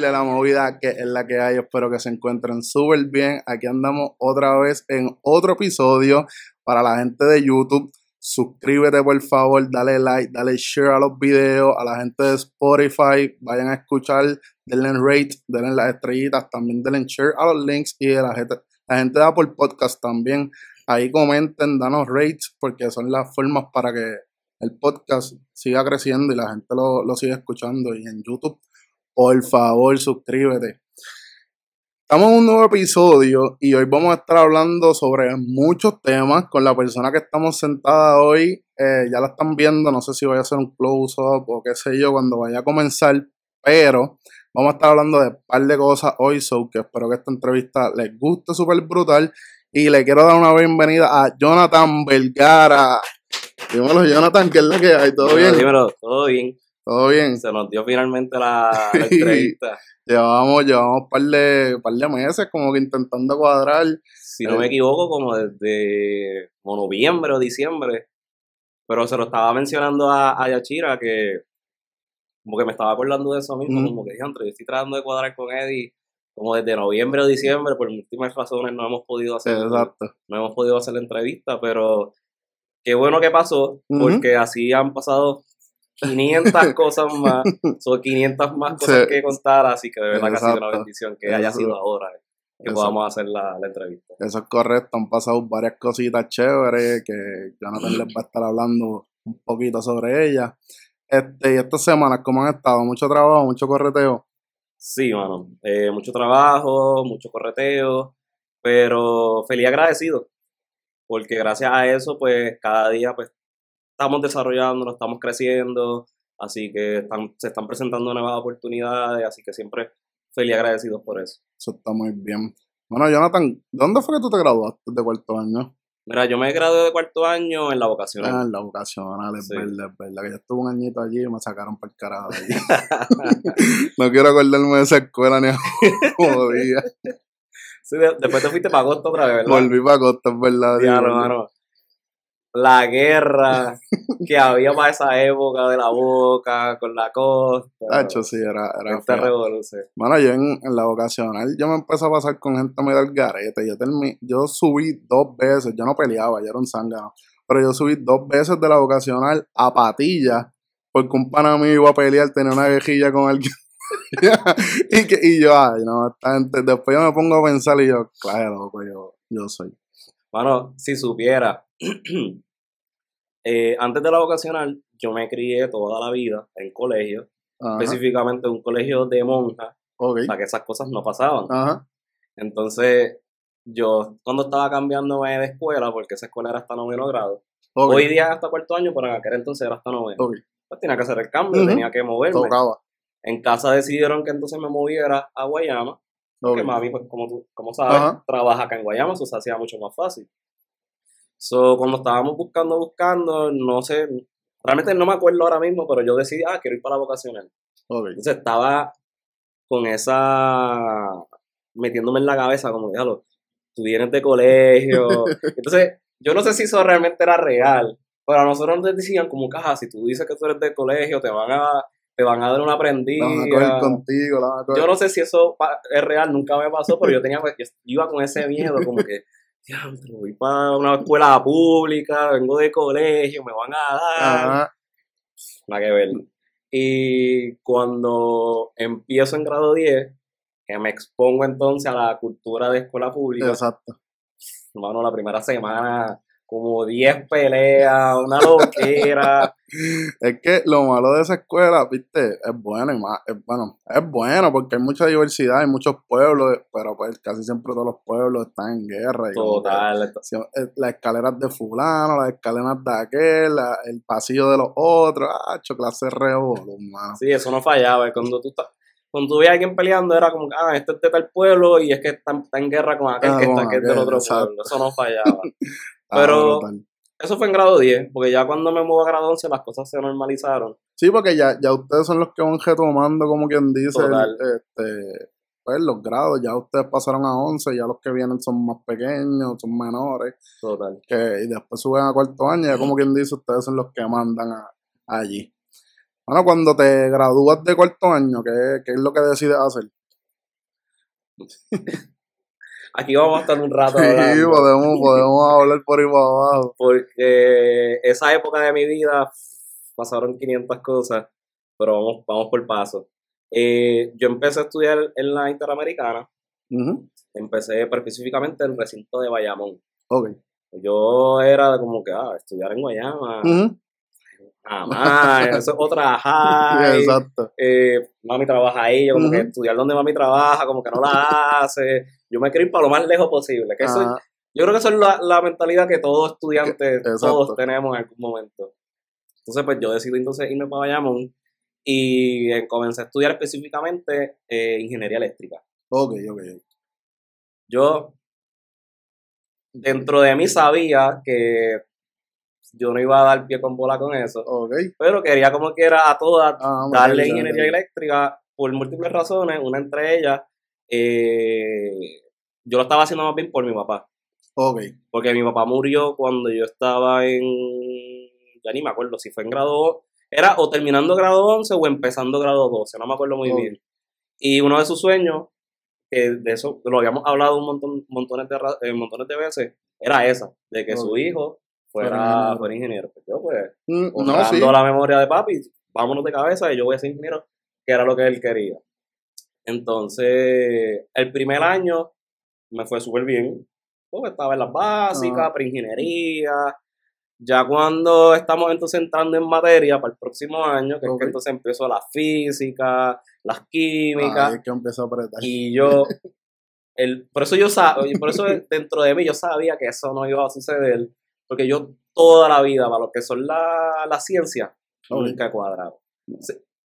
la movida que es la que hay. Espero que se encuentren súper bien. Aquí andamos otra vez en otro episodio para la gente de YouTube. Suscríbete por favor, dale like, dale share a los videos. A la gente de Spotify, vayan a escuchar, denle rate, denle las estrellitas, también denle share a los links y de la gente, la gente de Apple Podcast también. Ahí comenten, danos rates, porque son las formas para que el podcast siga creciendo y la gente lo, lo siga escuchando. Y en YouTube por favor suscríbete. Estamos en un nuevo episodio y hoy vamos a estar hablando sobre muchos temas con la persona que estamos sentada hoy. Eh, ya la están viendo, no sé si voy a hacer un close-up o qué sé yo cuando vaya a comenzar, pero vamos a estar hablando de un par de cosas hoy, so que espero que esta entrevista les guste súper brutal. Y le quiero dar una bienvenida a Jonathan Vergara. Dímelo, Jonathan, ¿qué es lo que hay? ¿Todo bien? Dímelo, todo bien. ¿Todo bien? Se nos dio finalmente la, la entrevista. llevábamos, llevamos un par de, par de meses como que intentando cuadrar. Si no me equivoco, como desde noviembre o diciembre. Pero se lo estaba mencionando a, a Yachira que como que me estaba acordando de eso mismo, como que dije, yo estoy tratando de cuadrar con Eddie como desde noviembre o diciembre, por múltiples razones no hemos podido hacer, Exacto. no hemos podido hacer la entrevista, pero qué bueno que pasó, porque así han pasado 500 cosas más, son 500 más cosas que contar, así que de verdad que ha sido una bendición que haya sido ahora eh, que podamos hacer la, la, entrevista. Eso es correcto, han pasado varias cositas chéveres que Jonathan les va a estar hablando un poquito sobre ellas. Este, y estas semanas, ¿cómo han estado? ¿Mucho trabajo, mucho correteo? Sí, mano, eh, mucho trabajo, mucho correteo, pero feliz agradecido, porque gracias a eso, pues cada día pues estamos desarrollando, estamos creciendo, así que están, se están presentando nuevas oportunidades, así que siempre feliz y agradecidos por eso. Eso está muy bien. Bueno, Jonathan, ¿dónde fue que tú te graduaste de cuarto año? Mira, yo me gradué de cuarto año en la vocacional. Ah, en la vocacional, es verdad, es verdad. Que yo estuve un añito allí y me sacaron por el carajo allí. no quiero acordarme de esa escuela ni a día. Sí, después te fuiste para Costa otra vez, ¿verdad? Volví para Costa, es verdad. Ya, hermano la guerra que había para esa época de la boca con la costa. Hacho, sí, era, era Esta revolución. Bueno, yo en, la vocacional, yo me empecé a pasar con gente medio al garete. Yo, yo subí dos veces, yo no peleaba, yo era un zángano. Pero yo subí dos veces de la vocacional a patilla, porque un pana mío iba a pelear, tenía una quejilla con alguien. y, que, y yo, ay, no, esta gente, después yo me pongo a pensar y yo, claro, loco, yo, yo soy. Bueno, si supiera, eh, antes de la vocacional, yo me crié toda la vida en colegio, específicamente en un colegio de monjas, para que esas cosas no pasaban. Entonces, yo cuando estaba cambiándome de escuela, porque esa escuela era hasta noveno grado, hoy día hasta cuarto año, pero en aquel entonces era hasta noveno. Pues tenía que hacer el cambio, tenía que moverme. En casa decidieron que entonces me moviera a Guayama, porque mami, pues, como tú como sabes, trabaja acá en Guayama, eso se hacía mucho más fácil. So, cuando estábamos buscando, buscando, no sé, realmente no me acuerdo ahora mismo, pero yo decidí, ah, quiero ir para la vocacional. Entonces estaba con esa, metiéndome en la cabeza, como, déjalo, tú vienes de colegio. Entonces, yo no sé si eso realmente era real, pero a nosotros nos decían como, caja, si tú dices que tú eres de colegio, te van a, te van a dar una aprendida. contigo, Yo no sé si eso es real, nunca me pasó, pero yo tenía, yo iba con ese miedo, como que voy para una escuela pública, vengo de colegio, me van a dar. Nada que ver. Y cuando empiezo en grado 10, que me expongo entonces a la cultura de escuela pública. Exacto. Hermano, la primera semana como 10 peleas, una loquera. es que lo malo de esa escuela, viste, es bueno y más, es, bueno, es bueno porque hay mucha diversidad, hay muchos pueblos, pero pues casi siempre todos los pueblos están en guerra. Total. Eh, las escaleras de fulano, las escaleras de aquel, el pasillo de los otros, ah, clase revolum, Sí, eso no fallaba, cuando tú estás cuando tú veías a alguien peleando era como, ah, este es de tal pueblo y es que está, en guerra con aquel ah, que está aquí del otro pueblo. Eso no fallaba. Ah, Pero eso fue en grado 10, porque ya cuando me muevo a grado 11 las cosas se normalizaron. Sí, porque ya, ya ustedes son los que van retomando, como quien dice, este, pues los grados, ya ustedes pasaron a 11, ya los que vienen son más pequeños, son menores. Total. Que, y después suben a cuarto año, ya como quien dice, ustedes son los que mandan allí. Bueno, cuando te gradúas de cuarto año, ¿qué, qué es lo que decides hacer? Aquí vamos a estar un rato hablando. Sí, podemos, podemos hablar por ahí para abajo. Porque esa época de mi vida pasaron 500 cosas, pero vamos, vamos por paso. Eh, yo empecé a estudiar en la Interamericana. Empecé específicamente en el recinto de Bayamón. Okay. Yo era como que, ah, estudiar en Guayama. Nada más, eso es otra high. Exacto. Eh, mami trabaja ahí, yo como que estudiar donde mami trabaja, como que no la hace. Yo me quiero ir para lo más lejos posible. Que eso, yo creo que eso es la, mentalidad que todos estudiantes, todos tenemos en algún momento. Entonces, pues yo decidí entonces irme para Bayamón y eh, comencé a estudiar específicamente eh, ingeniería eléctrica. Ok, ok. Yo, dentro de mí sabía que yo no iba a dar pie con bola con eso. Pero quería como quiera a todas ah, darle ingeniería eléctrica por múltiples razones. Una entre ellas, eh, yo lo estaba haciendo más bien por mi papá. Porque mi papá murió cuando yo estaba en, ya ni me acuerdo si fue en grado, era o terminando grado 11 o empezando grado 12, no me acuerdo muy bien. Y uno de sus sueños, que de eso lo habíamos hablado un montón, montones, de, eh, montones de veces, era esa, de que su hijo fuera, fuera ingeniero. Pues yo, pues, mm, la memoria de papi, vámonos de cabeza y yo voy a ser ingeniero, que era lo que él quería. Entonces, el primer año me fue súper bien, porque estaba en las básicas, pre-ingeniería. Ya cuando estamos entonces entrando en materia para el próximo año, que es que entonces empezó la física, las químicas. que empezó a apretar. Y yo, el, por eso yo sabía, por eso dentro de mí yo sabía que eso no iba a suceder, porque yo toda la vida, para lo que son la, la ciencia, nunca he cuadrado.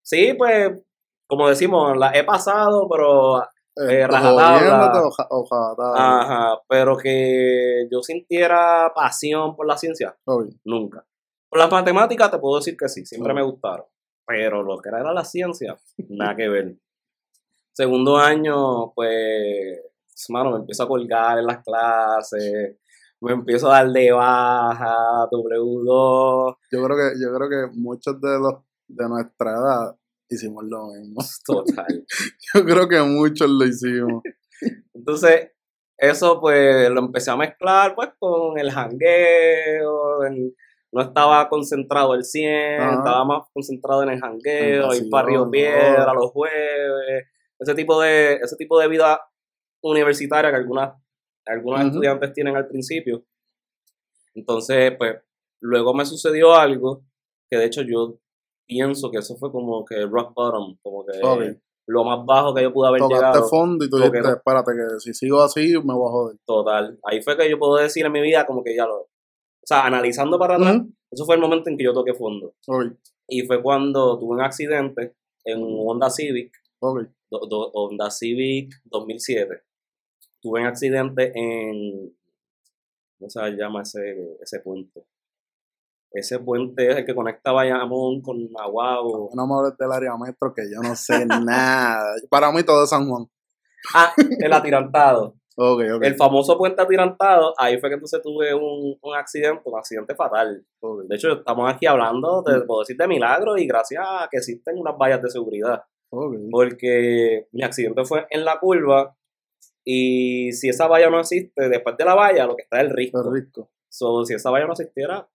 Sí, pues, como decimos, la he pasado, pero eh, eh Ajá, pero que yo sintiera pasión por la ciencia, nunca. Por las matemáticas te puedo decir que sí, siempre me gustaron. Pero lo que era la ciencia, nada que ver. Segundo año, pues, mano, me empiezo a colgar en las clases, me empiezo a dar de baja, W2. Yo creo que, yo creo que muchos de los de nuestra edad hicimos lo mismo. Total. yo creo que muchos lo hicimos. Entonces, eso pues lo empecé a mezclar pues con el jangueo, no estaba concentrado el 100, estaba más concentrado en el jangueo, ir para Río Piedra los jueves, ese tipo de ese tipo de vida universitaria que algunas algunos estudiantes tienen al principio. Entonces, pues, luego me sucedió algo que de hecho yo pienso que eso fue como que rock bottom, como que lo más bajo que yo pude haber Tocaste llegado. fondo y tú dijiste, espérate, que si sigo así me voy a joder. Total. Ahí fue que yo puedo decir en mi vida como que ya lo... O sea, analizando para atrás, eso fue el momento en que yo toqué fondo. Y fue cuando tuve un accidente en un Honda Civic. Honda Civic 2007 tuve un accidente en, ¿cómo se llama ese, ese puente? Ese puente es el que conecta Bayamón con Nahuatl. No me hables del área metro que yo no sé nada. Para mí todo es San Juan. Ah, el atirantado. okay, okay. El famoso puente atirantado, ahí fue que entonces tuve un, un accidente, un accidente fatal. De hecho, estamos aquí hablando, de, puedo decir, de milagro y gracias a que existen unas vallas de seguridad. Porque mi accidente fue en la curva y si esa valla no existe, después de la valla, lo que está es el risco. El risco. So, si esa valla no existiera,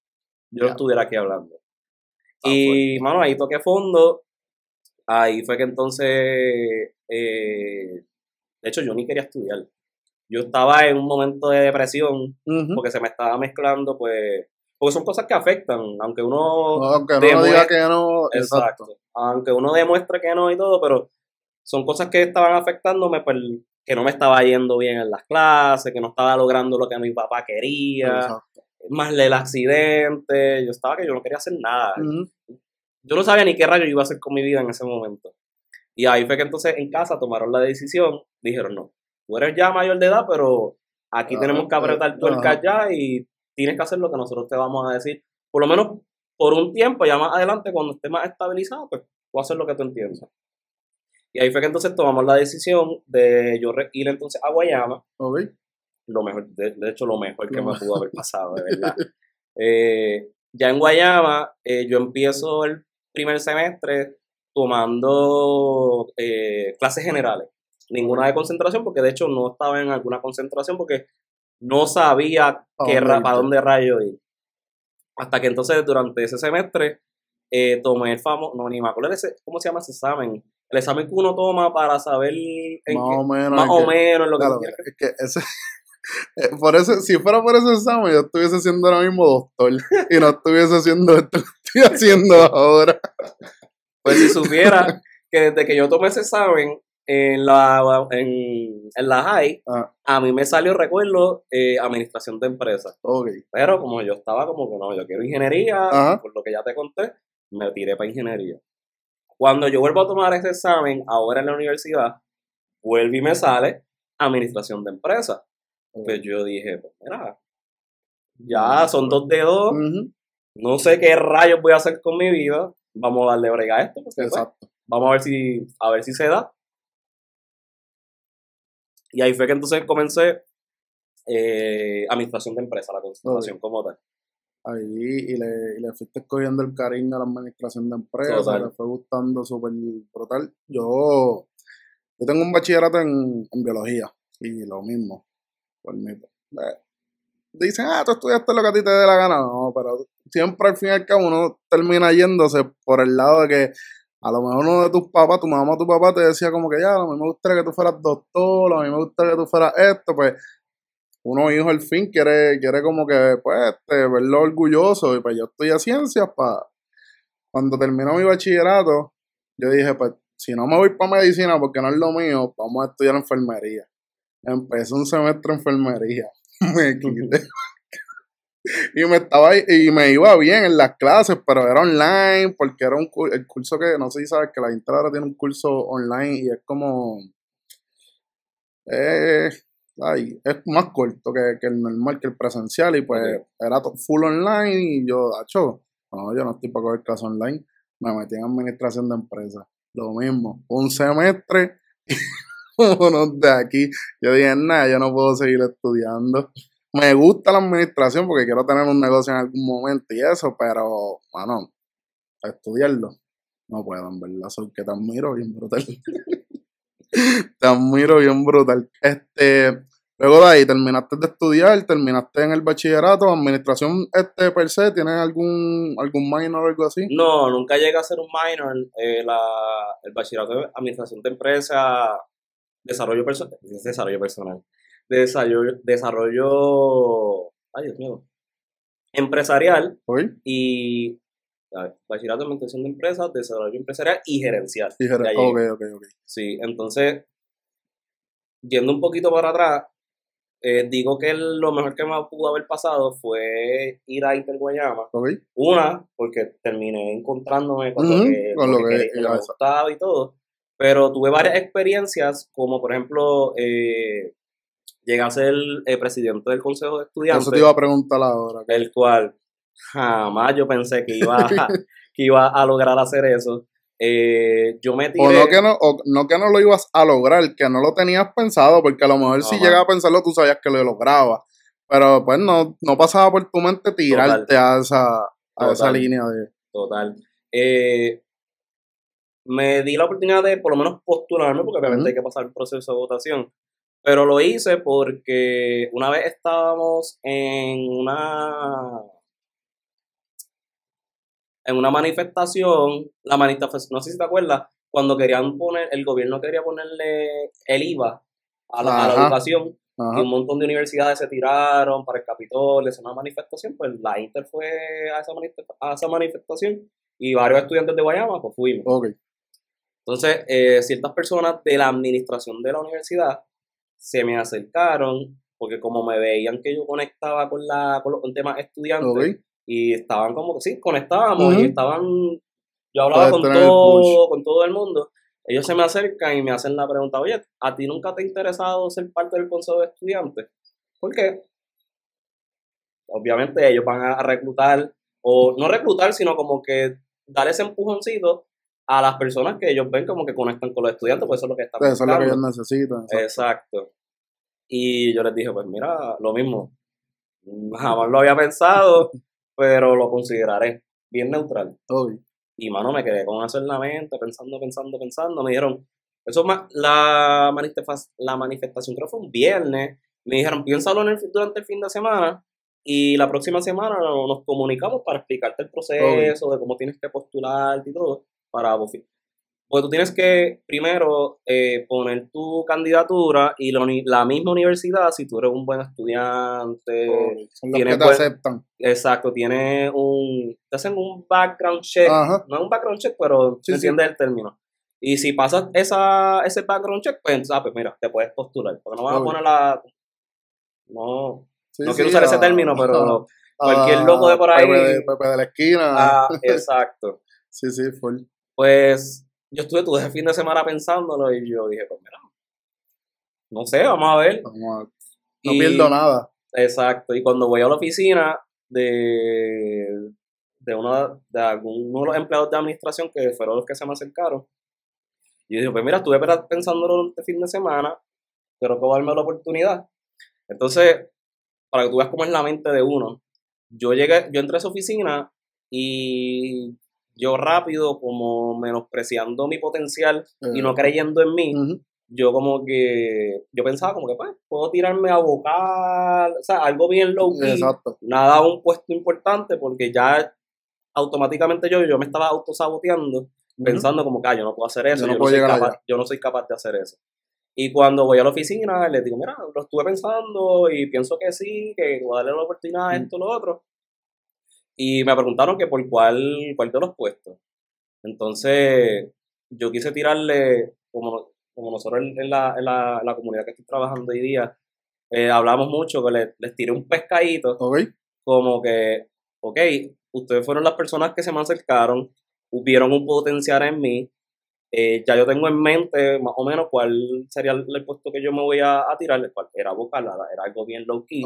yo estuviera aquí hablando. Ah, y, mano, ahí toqué fondo. Ahí fue que entonces, eh, de hecho, yo ni quería estudiar. Yo estaba en un momento de depresión porque se me estaba mezclando, pues, porque son cosas que afectan, aunque uno... aunque uno diga que no. Exacto. Aunque uno demuestre que no y todo, pero son cosas que estaban afectándome, pues que no me estaba yendo bien en las clases, que no estaba logrando lo que mi papá quería, más el accidente, yo estaba que yo no quería hacer nada. Yo no sabía ni qué rayo iba a hacer con mi vida en ese momento. Y ahí fue que entonces en casa tomaron la decisión, dijeron, no, tú eres ya mayor de edad, pero aquí tenemos que apretar tuercas ya y tienes que hacer lo que nosotros te vamos a decir. Por lo menos por un tiempo, ya más adelante, cuando esté más estabilizado, pues voy a hacer lo que tú entiendas. Y ahí fue que entonces tomamos la decisión de yo ir entonces a Guayama. Lo mejor, de, hecho, lo mejor que me pudo haber pasado, de verdad. Eh, ya en Guayama, eh, yo empiezo el primer semestre tomando eh, clases generales. Ninguna de concentración, porque de hecho no estaba en alguna concentración porque no sabía qué para dónde rayo ir. Hasta que entonces durante ese semestre eh, tomé el famoso, no ni me acuerdo cómo se llama ese examen. El examen que uno toma para saber más, o, menos, más o menos lo que, es que ese, por eso, si fuera por ese examen, yo estuviese siendo ahora mismo doctor y no estuviese haciendo esto que estoy haciendo ahora. Pues si supiera que desde que yo tomé ese examen en la, en, en la high, ah. a mí me salió, recuerdo, eh, administración de empresas. Pero como yo estaba como que no, yo quiero ingeniería, por lo que ya te conté, me tiré para ingeniería. Cuando yo vuelvo a tomar ese examen, ahora en la universidad, vuelvo y me sale administración de empresas. Pues yo dije, pues mira, ya son dos dedos, no sé qué rayos voy a hacer con mi vida, vamos a darle brega a esto. Pues, Exacto. vamos a ver si, a ver si se da. Y ahí fue que entonces comencé eh, administración de empresa, la concentración como tal. Ahí, y le, y le fuiste escogiendo el cariño a la administración de empresa, le fue gustando súper brutal. Yo, yo tengo un bachillerato en, en biología, y lo mismo por mí. Eh, dicen, ah, tú estudiaste lo que a ti te dé la gana. No, pero siempre al fin y al cabo uno termina yéndose por el lado de que a lo mejor uno de tus papás, tu mamá o tu papá te decía como que ya, a mí me gustaría que tú fueras doctor, a mí me gustaría que tú fueras esto, pues uno hijo al fin quiere, quiere como que, pues, este, verlo orgulloso y pues yo a ciencias para... Cuando terminó mi bachillerato, yo dije, pues, si no me voy para medicina porque no es lo mío, vamos a estudiar enfermería. Empecé un semestre en enfermería. me quité. y me estaba y me iba bien en las clases, pero era online porque era un el curso que no sé si sabes que la Inter ahora tiene un curso online y es como eh, ay, es más corto que, que, el normal, que el presencial y pues era full online y yo, hecho, no, yo no estoy para coger clases online, me metí en administración de empresas, lo mismo, un semestre unos de aquí. Yo dije, nada, yo no puedo seguir estudiando. Me gusta la administración porque quiero tener un negocio en algún momento y eso, pero, bueno, estudiarlo no puedo, en verdad. Soy que te admiro bien brutal. te admiro bien brutal. Este, luego de ahí, terminaste de estudiar, terminaste en el bachillerato, administración este per se, ¿tienes algún, algún minor o algo así? No, nunca llegué a ser un minor. Eh, la, el bachillerato de administración de empresa desarrollo personal, desarrollo personal, desarrollo, desarrollo, ay Dios mío, empresarial y bachillerato de de empresas, desarrollo empresarial y gerencial. Y Sí, entonces, yendo un poquito para atrás, eh, digo que lo mejor que me pudo haber pasado fue ir a Inter Guayama. Una, porque terminé encontrándome con lo que, me gustaba y todo. Pero tuve varias experiencias, como por ejemplo, eh, llegué a ser el eh, presidente del Consejo de Estudiantes. Eso te iba a preguntar ahora. El cual jamás yo pensé que iba, que iba a lograr hacer eso. Eh, yo me tiré... O no que no, no que no lo ibas a lograr, que no lo tenías pensado, porque a lo mejor si llegaba a pensarlo tú sabías que lo lograbas. Pero pues no, no pasaba por tu mente tirarte a esa, a esa línea de... Total. Eh, me di la oportunidad de por lo menos postularme, porque obviamente hay que pasar el proceso de votación. Pero lo hice porque una vez estábamos en una en una manifestación, la manifestación, no sé si te acuerdas, cuando querían poner, el gobierno quería ponerle el IVA a la, educación, y un montón de universidades se tiraron para el Capitolio, es una manifestación, pues la Inter fue a esa, a esa manifestación y varios estudiantes de Guayama, pues fuimos. Entonces, eh, ciertas personas de la administración de la universidad se me acercaron porque como me veían que yo conectaba con, la, con los temas estudiantes y estaban como que sí, conectábamos y estaban, yo hablaba con todo, con todo el mundo. Ellos se me acercan y me hacen la pregunta, oye, ¿a ti nunca te ha interesado ser parte del consejo de estudiantes? ¿Por qué? Obviamente ellos van a reclutar, o no reclutar, sino como que dar ese empujoncito a las personas que ellos ven como que conectan con los estudiantes, pues eso es lo que están Eso es lo que ellos necesitan. Exacto. Y yo les dije, pues mira, lo mismo. Jamás lo había pensado, pero lo consideraré bien neutral. Obvio. Y, mano, me quedé con eso en la mente, pensando, pensando, pensando. Me dijeron, eso la, la manifestación creo que fue un viernes. Me dijeron, piénsalo en durante el fin de semana y la próxima semana nos comunicamos para explicarte el proceso, de cómo tienes que postularte y todo, para pues tú tienes que primero eh, poner tu candidatura y la misma universidad, si tú eres un buen estudiante, tienes que te aceptan. Exacto, tiene un, te hacen un background check, no es un background check, pero sí, entiendes el término. Y si pasas esa, ese background check, pues, ah, pues mira, te puedes postular, porque no vas a poner la, no, no quiero usar ese término, pero cualquier loco de por ahí. Pepe de, la esquina. Ah, exacto. sí, sí, full. Pues yo estuve todo ese fin de semana pensándolo y yo dije, pues mira, no sé, vamos a ver. No pierdo nada. Exacto, y cuando voy a la oficina de, de, una, de alguno de los empleados de administración que fueron los que se me acercaron, y dije, pues mira, estuve pensándolo este fin de semana, pero que darme la oportunidad. Entonces, para que tú veas cómo es la mente de uno, yo llegué, yo entré a esa oficina y yo rápido, como menospreciando mi potencial y no creyendo en mí, yo como que, yo pensaba como que, pues, puedo tirarme a vocal, o sea, algo bien low key, nada un puesto importante, porque ya automáticamente yo, yo me estaba autosaboteando, pensando como que, ah, yo no puedo hacer eso, yo, no, soy capaz, yo no soy capaz de hacer eso. Y cuando voy a la oficina, les digo, mira, lo estuve pensando y pienso que sí, que voy a darle la oportunidad a esto, lo otro. Y me preguntaron que por cuál, cuál de los puestos. Entonces, yo quise tirarle, como, como nosotros en la, en, la, la comunidad que estoy trabajando hoy día, eh, hablamos mucho, que les, les tiré un pescadito. Como que, ok, ustedes fueron las personas que se me acercaron, vieron un potencial en mí. Eh, ya yo tengo en mente más o menos cuál sería el, puesto que yo me voy a, a tirar, cual era vocal, era algo bien low key.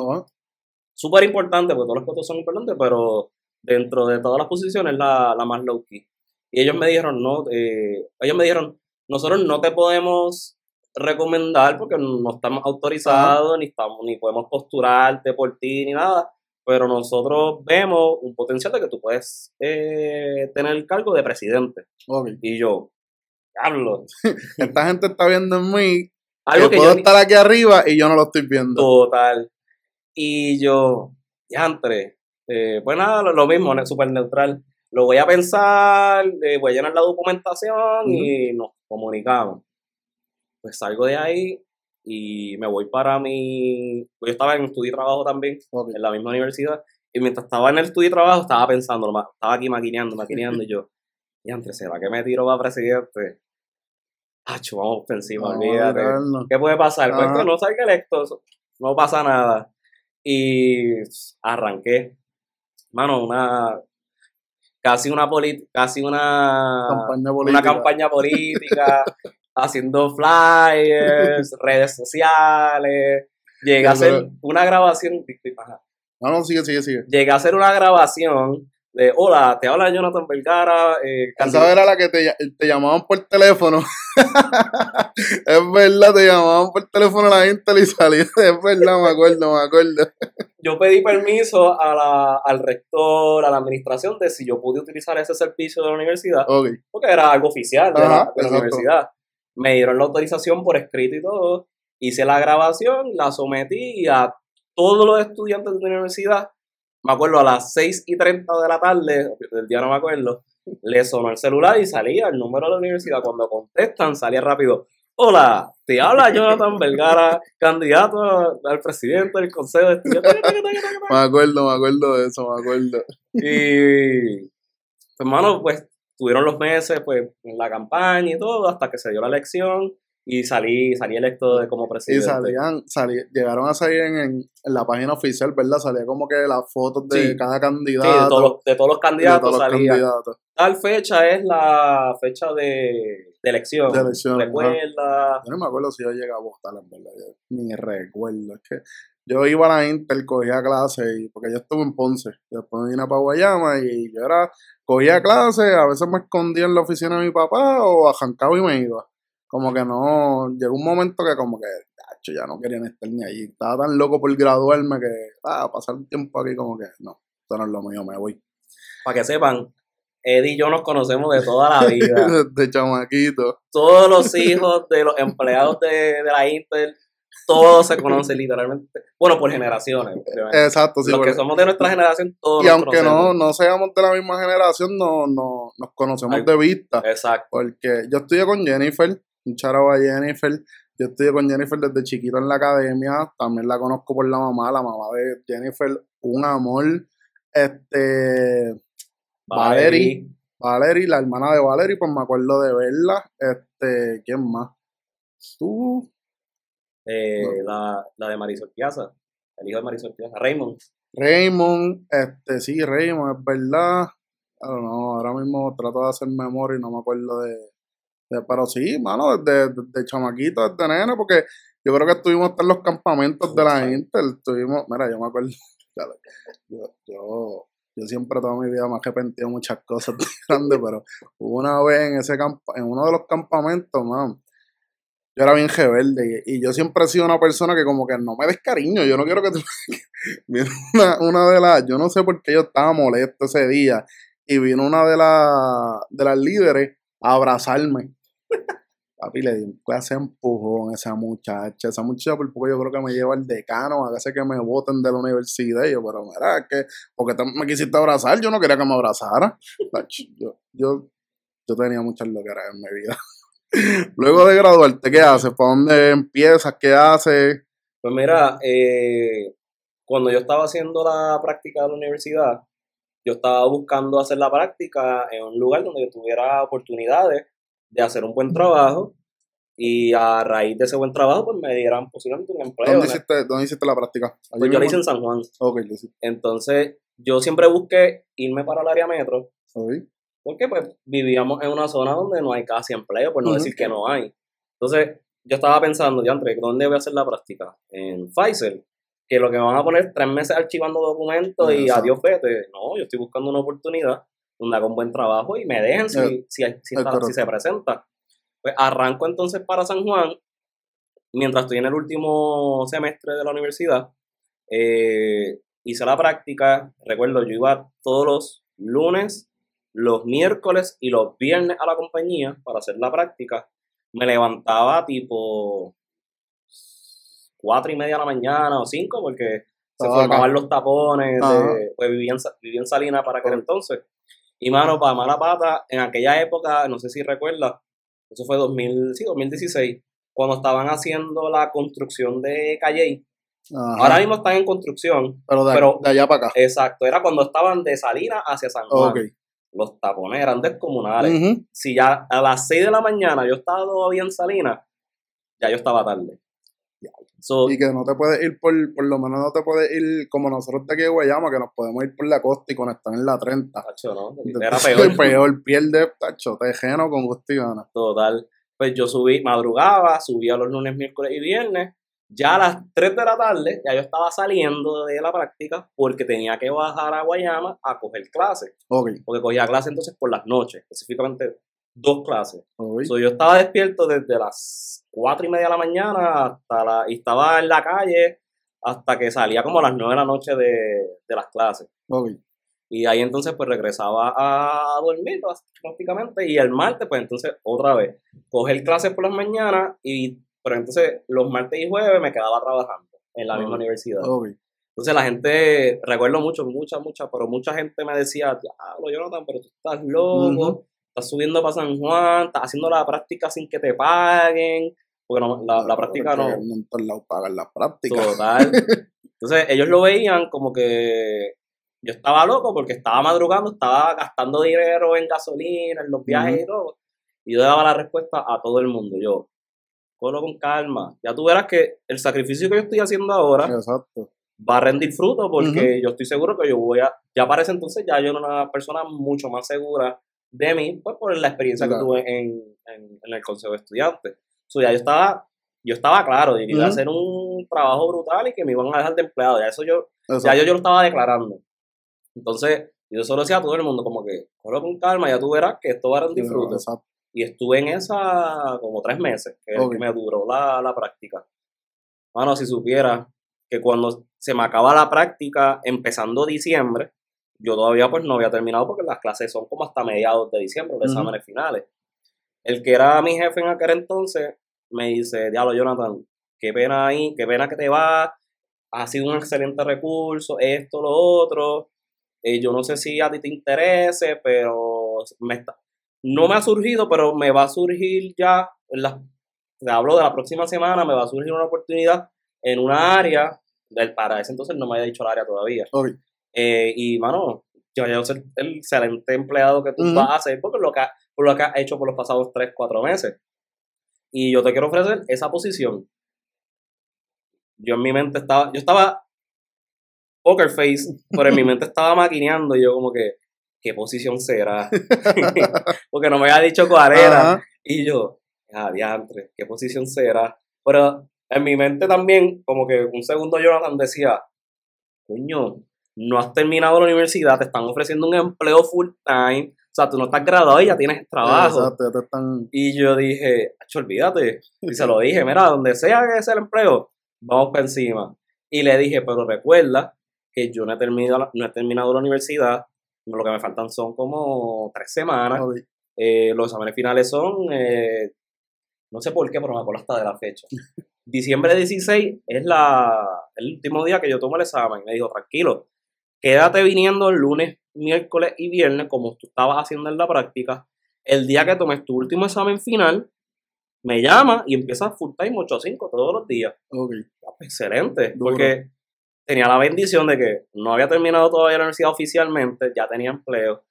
Súper importante, porque todos los puestos son importantes, pero dentro de todas las posiciones la, la más low key. Y ellos me dijeron, no, eh, ellos me dijeron, nosotros no te podemos recomendar porque no estamos autorizados, ni estamos, ni podemos posturarte por ti, ni nada, pero nosotros vemos un potencial de que tú puedes eh, tener el cargo de presidente. Y yo, Carlos. Esta gente está viendo en mí Algo que, puedo estar aquí arriba y yo no lo estoy viendo. Total. Y yo, ya entré eh, pues nada, lo, mismo, súper neutral. Lo voy a pensar, eh, voy a llenar la documentación y nos comunicamos. Pues salgo de ahí y me voy para mi... Yo estaba en estudio y trabajo también, en la misma universidad. Y mientras estaba en el estudio y trabajo, estaba pensando, estaba aquí maquineando, maquineando, y yo, y antes, ¿será que me tiro para presidente? Ah, vamos por encima, olvídate. ¿Qué puede pasar? Pues que no salga electo, no pasa nada. Y arranqué mano, una casi una casi una campaña política, una campaña política haciendo flyers, redes sociales. Llega a hacer una grabación. No, no, sigue, sigue, sigue. Llega a hacer una grabación de hola, te habla Jonathan Vergara. Eh, Esa era la que te, te llamaban por teléfono. es verdad, te llamaban por teléfono a la gente y salía. Es verdad, me acuerdo, me acuerdo. Yo pedí permiso a la, al rector, a la administración, de si yo pude utilizar ese servicio de la universidad. Porque era algo oficial de, la, universidad. Me dieron la autorización por escrito y todo. Hice la grabación, la sometí a todos los estudiantes de la universidad me acuerdo, a las 6 y 30 de la tarde, del día no me acuerdo, le sonó el celular y salía el número de la universidad. Cuando contestan, salía rápido. Hola, te habla Jonathan Vergara, candidato al presidente del Consejo de Estudiantes. me acuerdo, me acuerdo de eso, me acuerdo. Y, hermano, pues tuvieron los meses pues en la campaña y todo, hasta que se dio la elección y salí, salí electo de como presidente. Y salían, salí, llegaron a salir en, en, la página oficial, ¿verdad? Salía como que las fotos de cada candidato. Sí, de todos, los, de todos los candidatos de salía. Candidatos. Tal fecha es la fecha de, de elección. De elección. Recuerda. Yo no me acuerdo si yo llegué a votar, en verdad. ni recuerdo. Es que yo iba a la Inter, cogía clase, y, porque yo estuve en Ponce. Después me vine para Guayama y yo era, cogía clase, a veces me escondía en la oficina de mi papá o arrancaba y me iba como que no, llegó un momento que como que, ya no querían estar ni allí. Estaba tan loco por graduarme que, ah, pasar un tiempo aquí como que, no, esto no es lo mío, me voy. Para que sepan, Eddie y yo nos conocemos de toda la vida. de chamaquito. Todos los hijos de los empleados de, de la Intel todos se conocen literalmente. Bueno, por generaciones. Exacto, sí. Los que somos de nuestra generación, todos Y aunque no, no seamos de la misma generación, no, no nos conocemos de vista. Exacto. Porque yo estudié con Jennifer, un charo a Jennifer. Yo estudié con Jennifer desde chiquito en la academia. También la conozco por la mamá, la mamá de Jennifer, un amor. Este. Valerie. Valerie, la hermana de Valerie, pues me acuerdo de verla. Este, ¿quién más? Tú, eh, la, la, de Marisol Piazza, el hijo de Marisol Piazza, Raymond. Raymond, este, sí, Raymond, es verdad. No, ahora mismo trato de hacer memoria y no me acuerdo de, pero sí, mano, desde, de chamaquito, desde nene, porque yo creo que estuvimos en los campamentos de la Intel, estuvimos, mira, yo me acuerdo, yo, yo, yo siempre toda mi vida me he arrepentido muchas cosas grandes, pero una vez en ese en uno de los campamentos, man, yo era bien rebelde y, yo siempre he sido una persona que como que no me des cariño, yo no quiero que tú... una, una de las, yo no sé por qué yo estaba molesto ese día y vino una de, las de las líderes a abrazarme. Papi, le di un clase empujón a esa muchacha. Esa muchacha por poco yo creo que me lleva al decano, a veces que me voten de la universidad. Y yo, pero mira, que porque me quisiste abrazar, yo no quería que me abrazara. Yo, yo, yo tenía muchas loqueras en mi vida. Luego de graduarte, ¿qué haces? ¿Para dónde empiezas? ¿Qué haces? Pues mira, eh, cuando yo estaba haciendo la práctica de la universidad, yo estaba buscando hacer la práctica en un lugar donde yo tuviera oportunidades de hacer un buen trabajo y a raíz de ese buen trabajo pues me dieran posiblemente un empleo. ¿Dónde, hiciste, ¿dónde hiciste, la práctica? Pues yo la hice en San Juan. Ok, Entonces yo siempre busqué irme para el área metro. Porque pues vivíamos en una zona donde no hay casi empleo, por no decir que no hay. Entonces, yo estaba pensando, diantre, ¿dónde voy a hacer la práctica? En Pfizer, que lo que me van a poner tres meses archivando documentos y adiós vete. No, yo estoy buscando una oportunidad donde haga un buen trabajo y me dejen si, eh, si, si, si se presenta. Pues arranco entonces para San Juan, mientras estoy en el último semestre de la universidad, eh, hice la práctica, recuerdo, yo iba todos los lunes los miércoles y los viernes a la compañía para hacer la práctica. Me levantaba tipo cuatro y media de la mañana o cinco porque se formaban los tapones, pues vivía en, Salina para aquel entonces. Y mano, para mala pata, en aquella época, no sé si recuerdas, eso fue 2000, sí, 2016, cuando estaban haciendo la construcción de Calle. Ahora mismo están en construcción. Pero de, allá para acá. Exacto, era cuando estaban de Salina hacia San Juan los tapones eran descomunales. Si ya a las 6 de la mañana yo estaba todavía en Salinas, ya yo estaba tarde. Y que no te puedes ir por, por lo menos no te puedes ir como nosotros de aquí de Guayama, que nos podemos ir por la costa y conectar en la 30. Tacho, ¿no? Era peor. peor, pierde, tacho, tejeno con gusto y Total. Pues yo subí, madrugaba, subía los lunes, miércoles y viernes, ya a las 3 de la tarde, ya yo estaba saliendo de la práctica porque tenía que bajar a Guayama a coger clases. Okay. Porque cogía clases entonces por las noches, específicamente dos clases. yo estaba despierto desde las 4 y media de la mañana hasta la, y estaba en la calle hasta que salía como a las 9 de la noche de, las clases. Y ahí entonces pues regresaba a dormir prácticamente y el martes pues entonces otra vez coger clases por las mañanas y pero entonces los martes y jueves me quedaba trabajando en la misma universidad. Entonces la gente, recuerdo mucho, mucha, mucha, pero mucha gente me decía, diablo Jonathan, pero tú estás loco, estás subiendo para San Juan, estás haciendo la práctica sin que te paguen, porque la, la, práctica no... No pagan la práctica. Total. Entonces ellos lo veían como que yo estaba loco porque estaba madrugando, estaba gastando dinero en gasolina, en los viajes y todo. Y yo daba la respuesta a todo el mundo. Yo, colo con calma. Ya tú verás que el sacrificio que yo estoy haciendo ahora va a rendir fruto porque yo estoy seguro que yo voy a, ya para ese entonces ya yo era una persona mucho más segura de mí, pues por la experiencia que tuve en, el consejo de estudiantes. So, ya yo estaba, yo estaba claro de que iba a hacer un trabajo brutal y que me iban a dejar de empleado. Ya eso yo, ya yo, yo lo estaba declarando. Entonces, yo solo decía a todo el mundo como que, con calma, ya tú verás que esto va a rendir fruto. Y estuve en esa como tres meses, que, me duró la, la práctica. Bueno, si supiera que cuando se me acaba la práctica, empezando diciembre, yo todavía pues no había terminado porque las clases son como hasta mediados de diciembre, los exámenes finales. El que era mi jefe en aquel entonces me dice, diablo Jonathan, qué pena ahí, qué pena que te va, ha sido un excelente recurso, esto, lo otro, eh, yo no sé si a ti te interese, pero me está, no me ha surgido, pero me va a surgir ya, la, te hablo de la próxima semana, me va a surgir una oportunidad en una área, del, para ese entonces no me había dicho el área todavía. Eh, y, mano, yo voy a ser el excelente empleado que tú vas a hacer porque lo que, por lo que has hecho por los pasados 3, 4 meses. Y yo te quiero ofrecer esa posición. Yo en mi mente estaba, yo estaba poker face, pero en mi mente estaba maquineando y yo como que, ¿qué posición será? porque no me había dicho cuál era. Y yo, ah, diantre, ¿qué posición será? Pero en mi mente también, como que un segundo Jonathan decía, coño, no has terminado la universidad, te están ofreciendo un empleo full time, o sea, tú no estás graduado y ya tienes trabajo. Exacto, ya te están... Y yo dije, olvídate. Y se lo dije, mira, donde sea que sea el empleo, vamos para encima. Y le dije, pero recuerda que yo no he terminado, no he terminado la universidad, lo que me faltan son como tres semanas. Eh, los exámenes finales son, eh, no sé por qué, pero me acuerdo hasta de la fecha. Diciembre 16 es la, el último día que yo tomo el examen. Me dijo, tranquilo, quédate viniendo el lunes, miércoles y viernes, como tú estabas haciendo en la práctica. El día que tomes tu último examen final, me llama y empieza full time 8 a 5 todos los días. Okay. Excelente, porque tenía la bendición de que no había terminado todavía la universidad oficialmente, ya tenía empleo.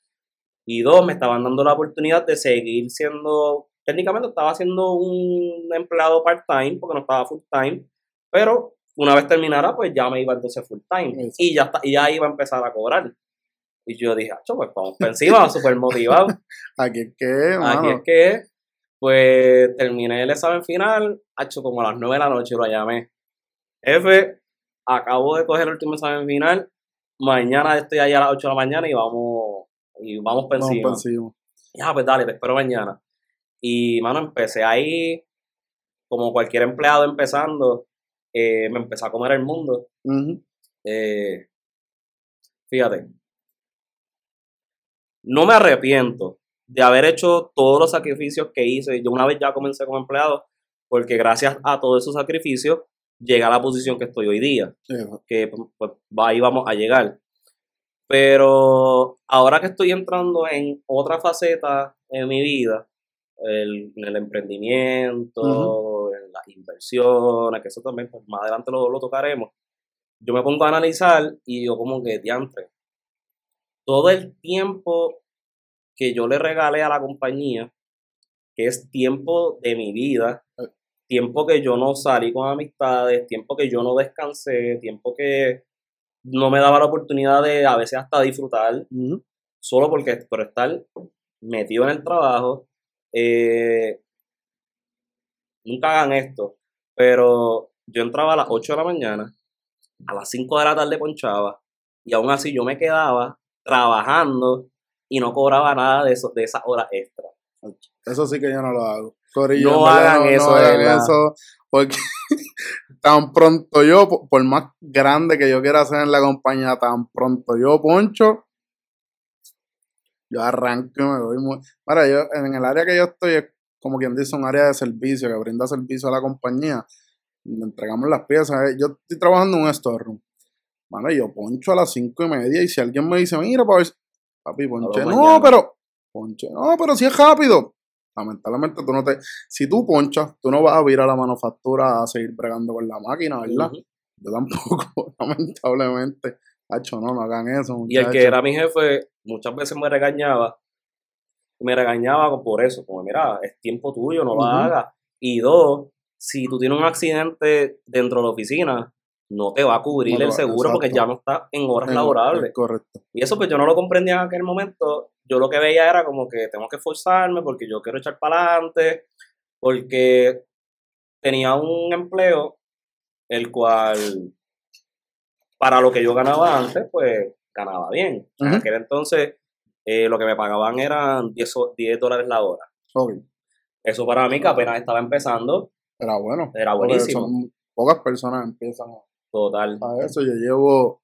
Y dos, me estaban dando la oportunidad de seguir siendo, técnicamente estaba siendo un empleado part-time, porque no estaba full-time, pero una vez terminara, pues ya me iba entonces full time. Y ya, está, y ya iba a empezar a cobrar. Y yo dije, pues vamos encima, súper motivado. Aquí es que, Aquí es que, pues terminé el examen final, hecho como a las 9 de la noche lo llamé. F, acabo de coger el último examen final, mañana estoy allá a las 8 de la mañana y vamos, y vamos por encima. Vamos encima. Ya, pues dale, te espero mañana. Y, mano, empecé ahí, como cualquier empleado empezando, eh, me empecé a comer el mundo. Eh, fíjate, no me arrepiento de haber hecho todos los sacrificios que hice. Yo una vez ya comencé como empleado, porque gracias a todos esos sacrificios llegué a la posición que estoy hoy día, que pues, ahí vamos a llegar. Pero ahora que estoy entrando en otra faceta en mi vida, el, en el emprendimiento, las inversiones, que eso también pues, más adelante lo, lo tocaremos, yo me pongo a analizar y yo como que diantre. Todo el tiempo que yo le regalé a la compañía, que es tiempo de mi vida, tiempo que yo no salí con amistades, tiempo que yo no descansé, tiempo que no me daba la oportunidad de a veces hasta disfrutar, solo porque por estar metido en el trabajo, eh, nunca hagan esto, pero yo entraba a las 8 de la mañana, a las 5 de la tarde ponchaba, y aún así yo me quedaba trabajando y no cobraba nada de, eso, de esas horas extra. Eso sí que yo no lo hago. no hagan eso, no hagan eso, porque tan pronto yo, por más grande que yo quiera hacer en la compañía, tan pronto yo poncho, yo arranco y me voy muy... Mira, yo en el área que yo estoy como quien dice, un área de servicio que brinda servicio a la compañía. entregamos las piezas. Eh, yo estoy trabajando en un storeroom. Bueno, yo poncho a las cinco y media y si alguien me dice, mira, papi, ponche, no, pero, ponche, no, pero si es rápido. Lamentablemente tú no te, si tú ponchas, tú no vas a ir a la manufactura a seguir bregando con la máquina, ¿verdad? Yo tampoco, lamentablemente. Hacho, no, no hagan eso. Y el que era mi jefe muchas veces me regañaba me regañaba por eso, como mira, es tiempo tuyo, no lo hagas. Y dos, si tú tienes un accidente dentro de la oficina, no te va a cubrir el seguro porque ya no está en horas laborables. Correcto. Y eso pues yo no lo comprendía en aquel momento. Yo lo que veía era como que tengo que esforzarme porque yo quiero echar para adelante, porque tenía un empleo el cual para lo que yo ganaba antes, pues ganaba bien. En aquel entonces eh, lo que me pagaban eran 10, 10 dólares la hora. Eso para mí, que apenas estaba empezando. Era bueno. Era buenísimo. pocas personas empiezan Total. a eso. Yo llevo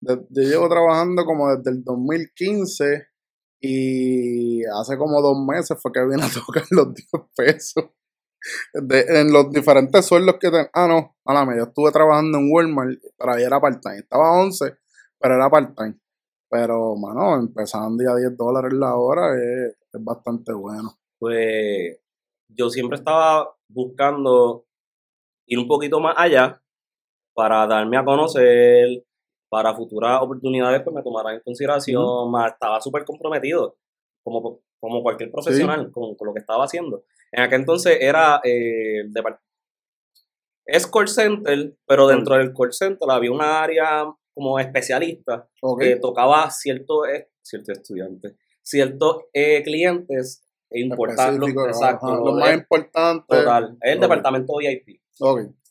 yo llevo trabajando como desde el 2015 y hace como dos meses fue que vine a tocar los 10 pesos. en los diferentes sueldos que ten... Ah, no, a la media. Estuve trabajando en Walmart, pero ahí era part-time. Estaba 11, pero era part-time. Pero, mano, empezando a 10 dólares la hora es, es bastante bueno. Pues yo siempre estaba buscando ir un poquito más allá para darme a conocer, para futuras oportunidades pues me tomarán en consideración, más estaba súper comprometido, como, como cualquier profesional, con, lo que estaba haciendo. En aquel entonces era eh, es call center, pero dentro del call center había una área como especialista que tocaba ciertos cierto estudiantes, ciertos eh, clientes importantes, exacto, lo más importante. Total, es el departamento VIP.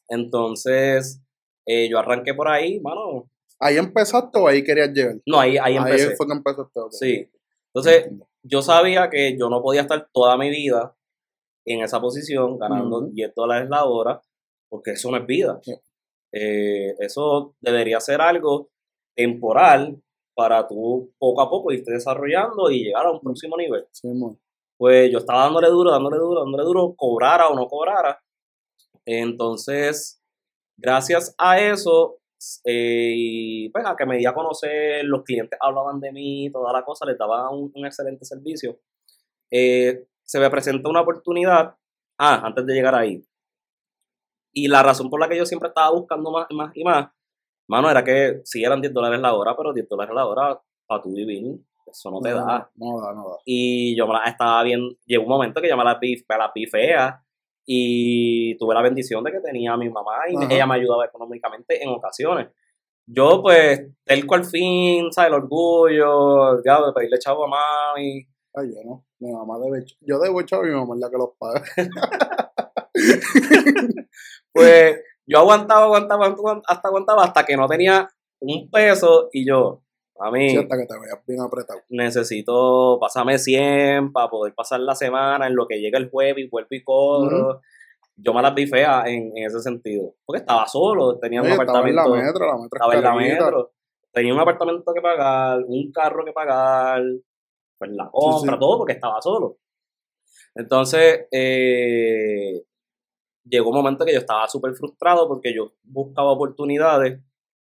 Entonces, eh, yo arranqué por ahí, mano, ¿Ahí empezaste o ahí querías llegar? No, ahí, ahí empecé. Ahí fue que empezaste. Sí. Entonces, yo sabía que yo no podía estar toda mi vida en esa posición, ganando 10 dólares la hora, porque eso no es vida. Eh, eso debería ser algo temporal para tú poco a poco irte desarrollando y llegar a un próximo nivel. Sí, pues yo estaba dándole duro, dándole duro, dándole duro, cobrara o no cobrara. Entonces, gracias a eso, eh, y pues a que me di a conocer, los clientes hablaban de mí, toda la cosa, les daba un, excelente servicio. Eh, se me presentó una oportunidad, ah, antes de llegar ahí. Y la razón por la que yo siempre estaba buscando más, más y más, mano, era que si eran 10 dólares la hora, pero 10 dólares la hora para tu vivir, eso no te da. No da, no da. Y yo me la estaba bien, llegó un momento que yo me la me la fea y tuve la bendición de que tenía a mi mamá y ella me ayudaba económicamente en ocasiones. Yo, pues, el cual fin, ¿sabes? El orgullo, ya, de pedirle chavo a mami. Ay, yo no. Mi mamá debe. Yo debo chavo a mi mamá, es la que los paga. pues, yo aguantaba, aguantaba, hasta aguantaba, hasta que no tenía un peso y yo, a mí. que te bien apretado. Necesito, pasarme 100 para poder pasar la semana en lo que llega el jueves y vuelvo y cobro. Yo me las vi feas en, ese sentido. Porque estaba solo, tenía un apartamento. Estaba en la metro, la metro Estaba en la metro. Tenía un apartamento que pagar, un carro que pagar, pues la compra, todo, porque estaba solo. Entonces, eh, llegó un momento que yo estaba súper frustrado porque yo buscaba oportunidades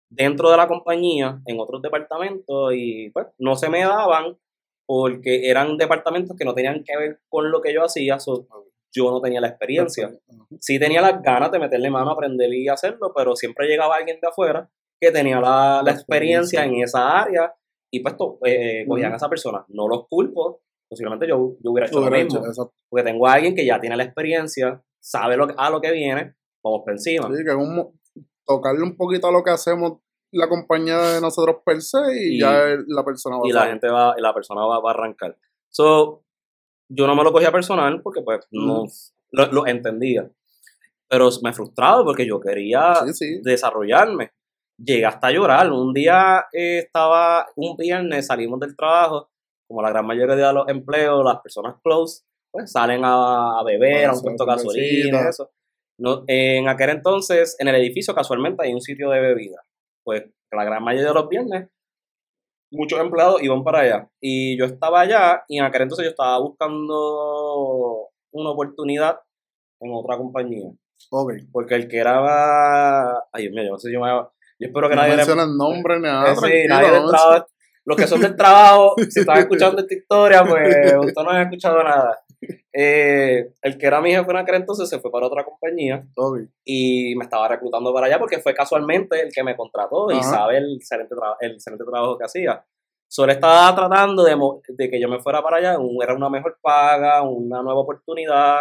dentro de la compañía, en otros departamentos, y pues no se me daban porque eran departamentos que no tenían que ver con lo que yo hacía, yo no tenía la experiencia. Sí tenía las ganas de meterle mano, aprender y hacerlo, pero siempre llegaba alguien de afuera que tenía la, experiencia en esa área y pues eh, cogían a esa persona. No los culpo, posiblemente yo, yo hubiera hecho lo mismo, porque tengo a alguien que ya tiene la experiencia, sabe lo, a lo que viene, vamos por encima. Sí, que un, tocarle un poquito a lo que hacemos la compañía de nosotros per se y, ya la persona va y la gente va y la persona va, a arrancar. So yo no me lo cogía personal porque pues no lo, entendía. Pero me frustrado porque yo quería desarrollarme. Llegué hasta llorar. Un día eh, estaba un viernes salimos del trabajo como la gran mayoría de los empleos las personas close pues salen a, beber a un puesto de gasolina eso no, en aquel entonces, en el edificio casualmente hay un sitio de bebida. Pues la gran mayoría de los viernes, muchos empleados iban para allá. Y yo estaba allá y en aquel entonces yo estaba buscando una oportunidad en otra compañía. Porque el que era... Ay, Dios mío, yo no sé si yo me... Yo espero que no nadie... No el nombre ni nada. Sí, nadie del trabajo... Los que son del trabajo, si están escuchando esta historia, pues usted no ha escuchado nada. Eh, el que era mi jefe en aquel entonces se fue para otra compañía y me estaba reclutando para allá porque fue casualmente el que me contrató y sabe el excelente, el excelente trabajo que hacía. Solo estaba tratando de, de, que yo me fuera para allá, era una mejor paga, una nueva oportunidad.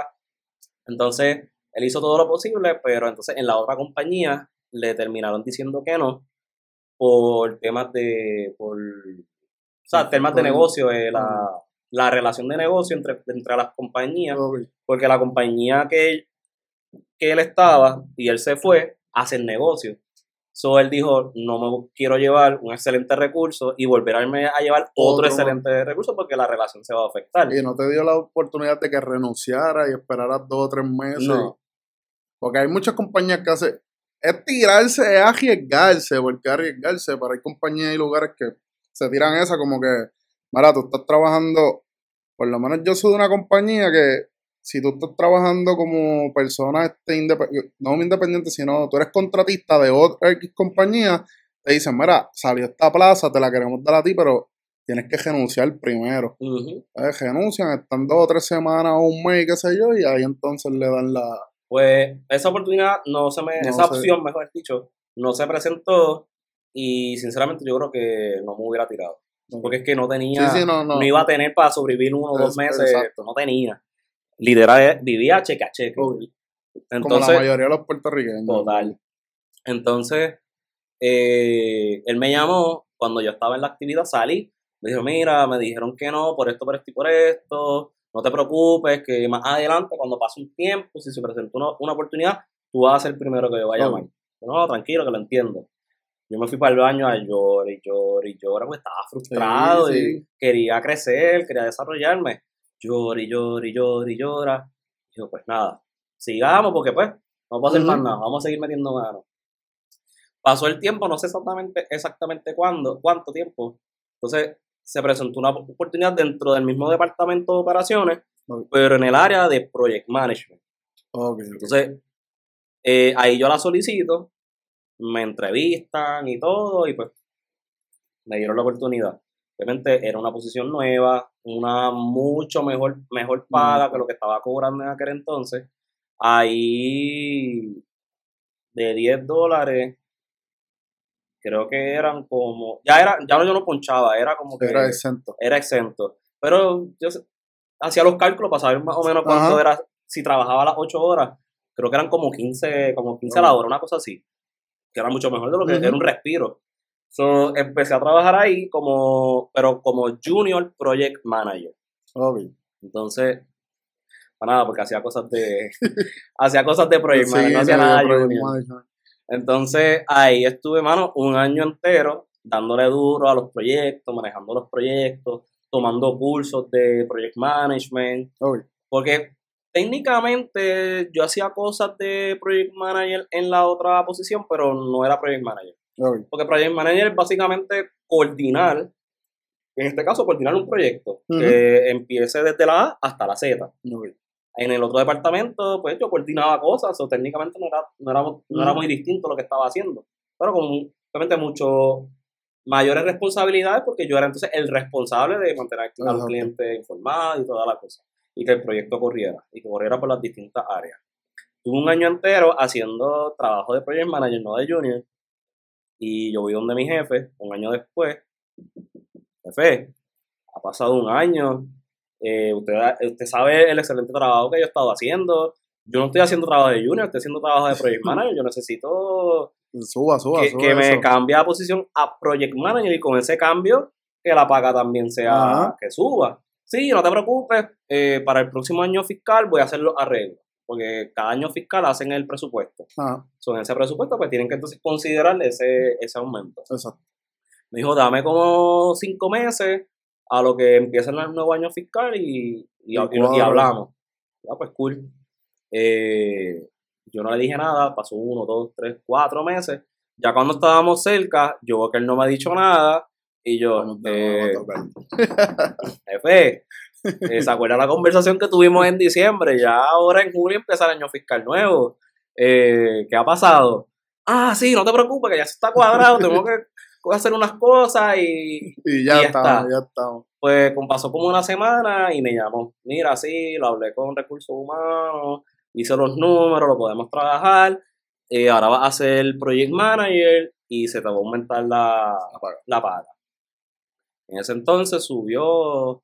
Entonces, él hizo todo lo posible, pero entonces en la otra compañía le terminaron diciendo que no por temas de, por, o sea, temas de negocio, eh, la, la relación de negocio entre, entre las compañías, porque la compañía que, que él estaba y él se fue, hace el negocio. So él dijo, no me quiero llevar un excelente recurso y volver a llevar otro, excelente recurso porque la relación se va a afectar. Y no te dio la oportunidad de que renunciara y esperara dos o tres meses. Porque hay muchas compañías que hacen, es tirarse, es arriesgarse, porque arriesgarse, pero hay compañías y lugares que se tiran esa como que, mira, tú estás trabajando, por lo menos yo soy de una compañía que si tú estás trabajando como persona este no independiente, sino tú eres contratista de otra X compañía, te dicen, mira, salió esta plaza, te la queremos dar a ti, pero tienes que renunciar primero. Renuncian, están dos o tres semanas o un mes, qué sé yo, y ahí entonces le dan la... Pues esa oportunidad no se me, esa opción, mejor dicho, no se presentó y sinceramente yo creo que no me hubiera tirado. Porque es que no tenía, no, iba a tener para sobrevivir uno o dos meses, no tenía. Literal, vivía cheque a cheque. Entonces, Como la mayoría de los puertorriqueños. Total. Entonces, eh, él me llamó, cuando yo estaba en la actividad salí, me dijo, mira, me dijeron que no, por esto, por esto y por esto, no te preocupes, que más adelante, cuando pase un tiempo, si se presenta una, oportunidad, tú vas a ser el primero que yo vaya a llamar. No, tranquilo, que lo entiendo. Yo me fui para el baño a llorar y llorar y llorar, porque estaba frustrado y quería crecer, quería desarrollarme. Llora y llora y llora y llora. Y yo, pues nada, sigamos porque pues no puedo hacer más nada, vamos a seguir metiendo manos. Pasó el tiempo, no sé exactamente, exactamente cuándo, cuánto tiempo. Entonces se presentó una oportunidad dentro del mismo departamento de operaciones, pero en el área de project management. Entonces, eh, ahí yo la solicito, me entrevistan y todo, y pues me dieron la oportunidad. Obviamente era una posición nueva, una mucho mejor, mejor paga que lo que estaba cobrando en aquel entonces. Ahí de 10 dólares creo que eran como, ya era, ya yo no ponchaba, era como que era exento. Era exento. Pero yo hacía los cálculos para saber más o menos cuánto era, si trabajaba las 8 horas, creo que eran como 15, como 15 a la hora, una cosa así, que era mucho mejor de lo que era un respiro. So, empecé a trabajar ahí como, pero como Junior Project Manager. Entonces, para nada, porque hacía cosas de, hacía cosas de Project Manager, no hacía nada Junior. Entonces ahí estuve, mano, un año entero dándole duro a los proyectos, manejando los proyectos, tomando cursos de project management. Porque técnicamente yo hacía cosas de project manager en la otra posición, pero no era project manager. Porque project manager es básicamente coordinar, en este caso coordinar un proyecto que empiece desde la A hasta la Z. En el otro departamento, pues yo coordinaba cosas, o técnicamente no era, no era, no era muy distinto lo que estaba haciendo. Pero con obviamente mucho mayores responsabilidades porque yo era entonces el responsable de mantener al cliente informado y toda la cosa. Y que el proyecto corriera, y que corriera por las distintas áreas. Tuve un año entero haciendo trabajo de project manager, no de junior, y yo voy donde mi jefe, un año después, jefe, ha pasado un año, eh, usted, usted sabe el excelente trabajo que yo he estado haciendo. Yo no estoy haciendo trabajo de junior, estoy haciendo trabajo de project manager. Yo necesito suba, suba, que, que me cambie la posición a project manager y con ese cambio que la paga también sea que suba. Sí, no te preocupes, eh, para el próximo año fiscal voy a hacer los arreglos, porque cada año fiscal hacen el presupuesto. Son ese presupuesto, pues tienen que entonces considerar ese, ese aumento. Exacto. Me dijo, dame como cinco meses, a lo que empieza el nuevo año fiscal y, y, hablamos. Ya, pues cool. Eh, yo no le dije nada, pasó uno, dos, tres, cuatro meses. Ya cuando estábamos cerca, yo veo que él no me ha dicho nada y yo, eh, jefe, eh, ¿se acuerda la conversación que tuvimos en diciembre? Ya ahora en julio empieza el año fiscal nuevo. Eh, ¿Qué ha pasado? Ah, sí, no te preocupes, que ya se está cuadrado, tengo que hacer unas cosas y, y ya, está, ya está. Pues pasó como una semana y me llamó. Mira, sí, lo hablé con recursos humanos, hice los números, lo podemos trabajar. Eh, ahora vas a ser project manager y se te va a aumentar la, la paga. En ese entonces subió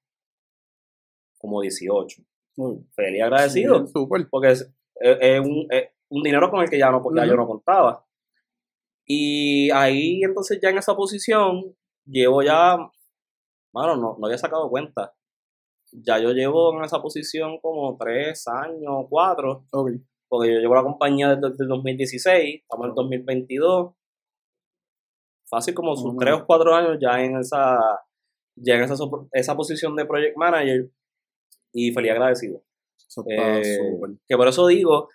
como 18. Feliz agradecido. Porque es, un, un, dinero con el que ya, no, ya yo no contaba. Y ahí entonces ya en esa posición llevo ya, bueno, no, no había sacado cuenta. Ya yo llevo en esa posición como tres años, cuatro. Porque yo llevo la compañía desde, el 2016, estamos en el 2022. Fácil como sus tres o cuatro años ya en esa, ya en esa, esa posición de project manager y feliz agradecido. Eh, que por eso digo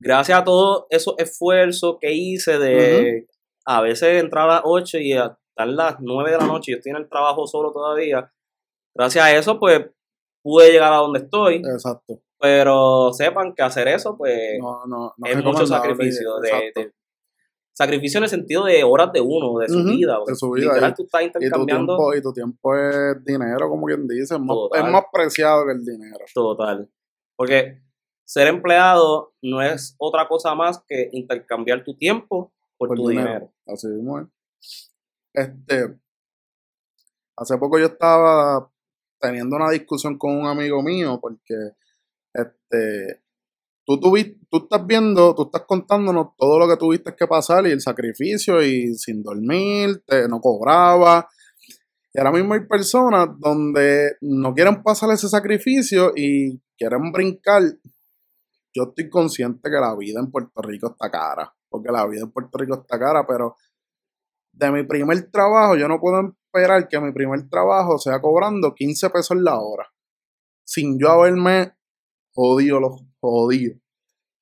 gracias a todos esos esfuerzos que hice de a veces entrar a las 8 y hasta las 9 de la noche, yo estoy en el trabajo solo todavía, gracias a eso pues pude llegar a donde estoy. Exacto. Pero sepan que hacer eso pues es mucho sacrificio. De, sacrificio en el sentido de horas de uno, de su vida. De su vida. y, tú estás intercambiando. Y tu, tiempo, es dinero, como quien dice. Es más, es más preciado que el dinero. Total. Porque ser empleado no es otra cosa más que intercambiar tu tiempo por, tu dinero. Así mismo Este, hace poco yo estaba teniendo una discusión con un amigo mío porque este tú, tú, tú estás viendo, tú estás contándonos todo lo que tuviste que pasar y el sacrificio y sin dormir, te, no cobraba. Y ahora mismo hay personas donde no quieren pasar ese sacrificio y quieren brincar. Yo estoy consciente que la vida en Puerto Rico está cara, porque la vida en Puerto Rico está cara, pero de mi primer trabajo yo no puedo esperar que mi primer trabajo sea cobrando 15 pesos la hora, sin yo haberme jodido los jodido.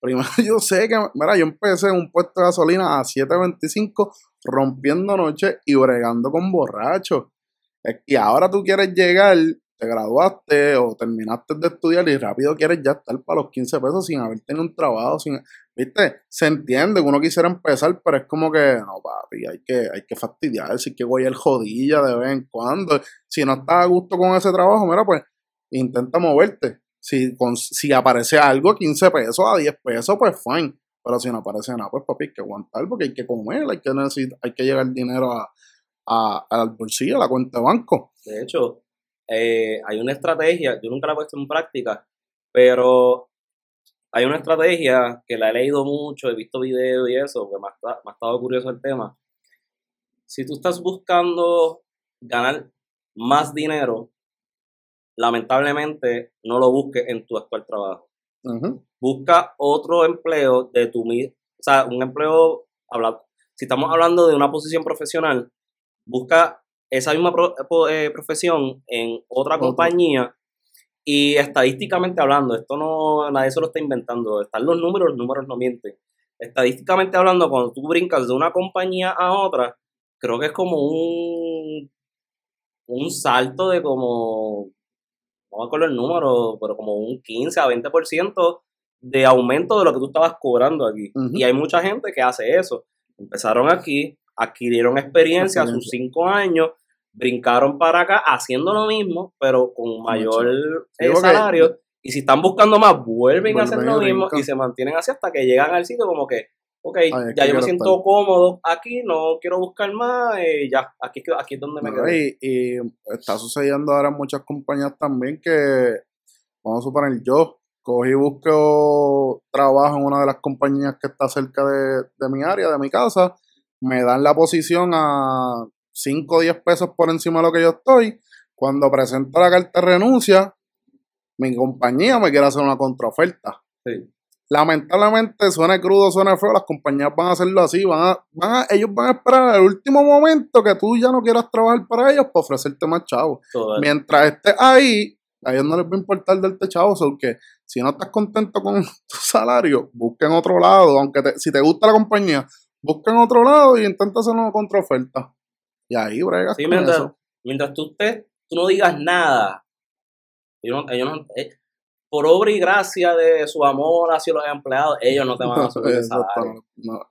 Primero yo sé que, mira, yo empecé en un puesto de gasolina a 7.25 rompiendo noche y bregando con borrachos. Y ahora tú quieres llegar, te graduaste o terminaste de estudiar y rápido quieres ya estar para los 15 pesos sin haber tenido un trabajo, viste, se entiende que uno quisiera empezar, pero es como que, no papi, hay que, hay que fastidiar, si que voy el jodilla de vez en cuando, si no estás a gusto con ese trabajo, mira, pues intenta moverte, si, si aparece algo, 15 pesos a 10 pesos, pues fine. Pero si no aparece nada, pues papi, hay que aguantar porque hay que comer, hay que, necesitar, hay que llegar dinero a, al bolsillo, a la cuenta de banco. De hecho, eh, hay una estrategia, yo nunca la he puesto en práctica, pero hay una estrategia que la he leído mucho, he visto videos y eso, que me ha, me ha estado curioso el tema. Si tú estás buscando ganar más dinero, lamentablemente no lo busques en tu actual trabajo. Busca otro empleo de tu mismo, o sea, un empleo, si estamos hablando de una posición profesional, busca esa misma eh, profesión en otra compañía y estadísticamente hablando, esto no nadie se lo está inventando, están los números, los números no mienten. Estadísticamente hablando, cuando tú brincas de una compañía a otra, creo que es como un un salto de como no me acuerdo el número, pero como un 15 a 20% de aumento de lo que tú estabas cobrando aquí. Y hay mucha gente que hace eso. Empezaron aquí, adquirieron experiencia a sus 5 años, brincaron para acá haciendo lo mismo, pero con mayor eh, salario. Y si están buscando más, vuelven a hacer lo mismo y se mantienen así hasta que llegan al sitio como que ok, ya yo me siento cómodo aquí, no quiero buscar más, eh, ya, aquí, aquí es donde me quedo. Y, está sucediendo ahora en muchas compañías también que, vamos a suponer, yo cogí y busco trabajo en una de las compañías que está cerca de, de mi área, de mi casa, me dan la posición a 5 o 10 pesos por encima de lo que yo estoy. Cuando presento la carta de renuncia, mi compañía me quiere hacer una contraoferta. Sí lamentablemente suena crudo, suena feo, las compañías van a hacerlo así, van a, ellos van a esperar el último momento que tú ya no quieras trabajar para ellos para ofrecerte más chavos. Mientras estés ahí, a ellos no les va a importar darte chavos, porque si no estás contento con tu salario, busca en otro lado, aunque si te gusta la compañía, busca en otro lado y intenta hacer una contraoferta. Y ahí bregas sí, mientras, Mientras tú, te, tú no digas nada, ellos no, ellos eh, por obra y gracia de su amor hacia los empleados, ellos no te van a subir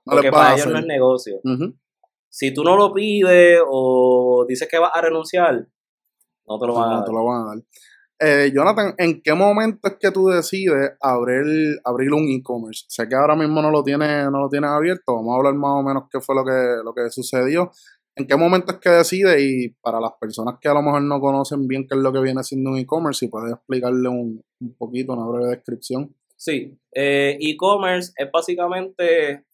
porque para ellos no es negocio. Si tú no lo pides o dices que vas a renunciar, no te lo van a dar. Te lo van a dar. Eh, Jonathan, ¿en qué momento es que tú decides abrir, abrir un e-commerce? Sé que ahora mismo no lo tienes, no lo tienes abierto. Vamos a hablar más o menos qué fue lo que, lo que sucedió. ¿En qué momento es que decide? Y para las personas que a lo mejor no conocen bien qué es lo que viene siendo un e-commerce, si puedes explicarle un, poquito, una breve descripción. Sí, eh, e-commerce es básicamente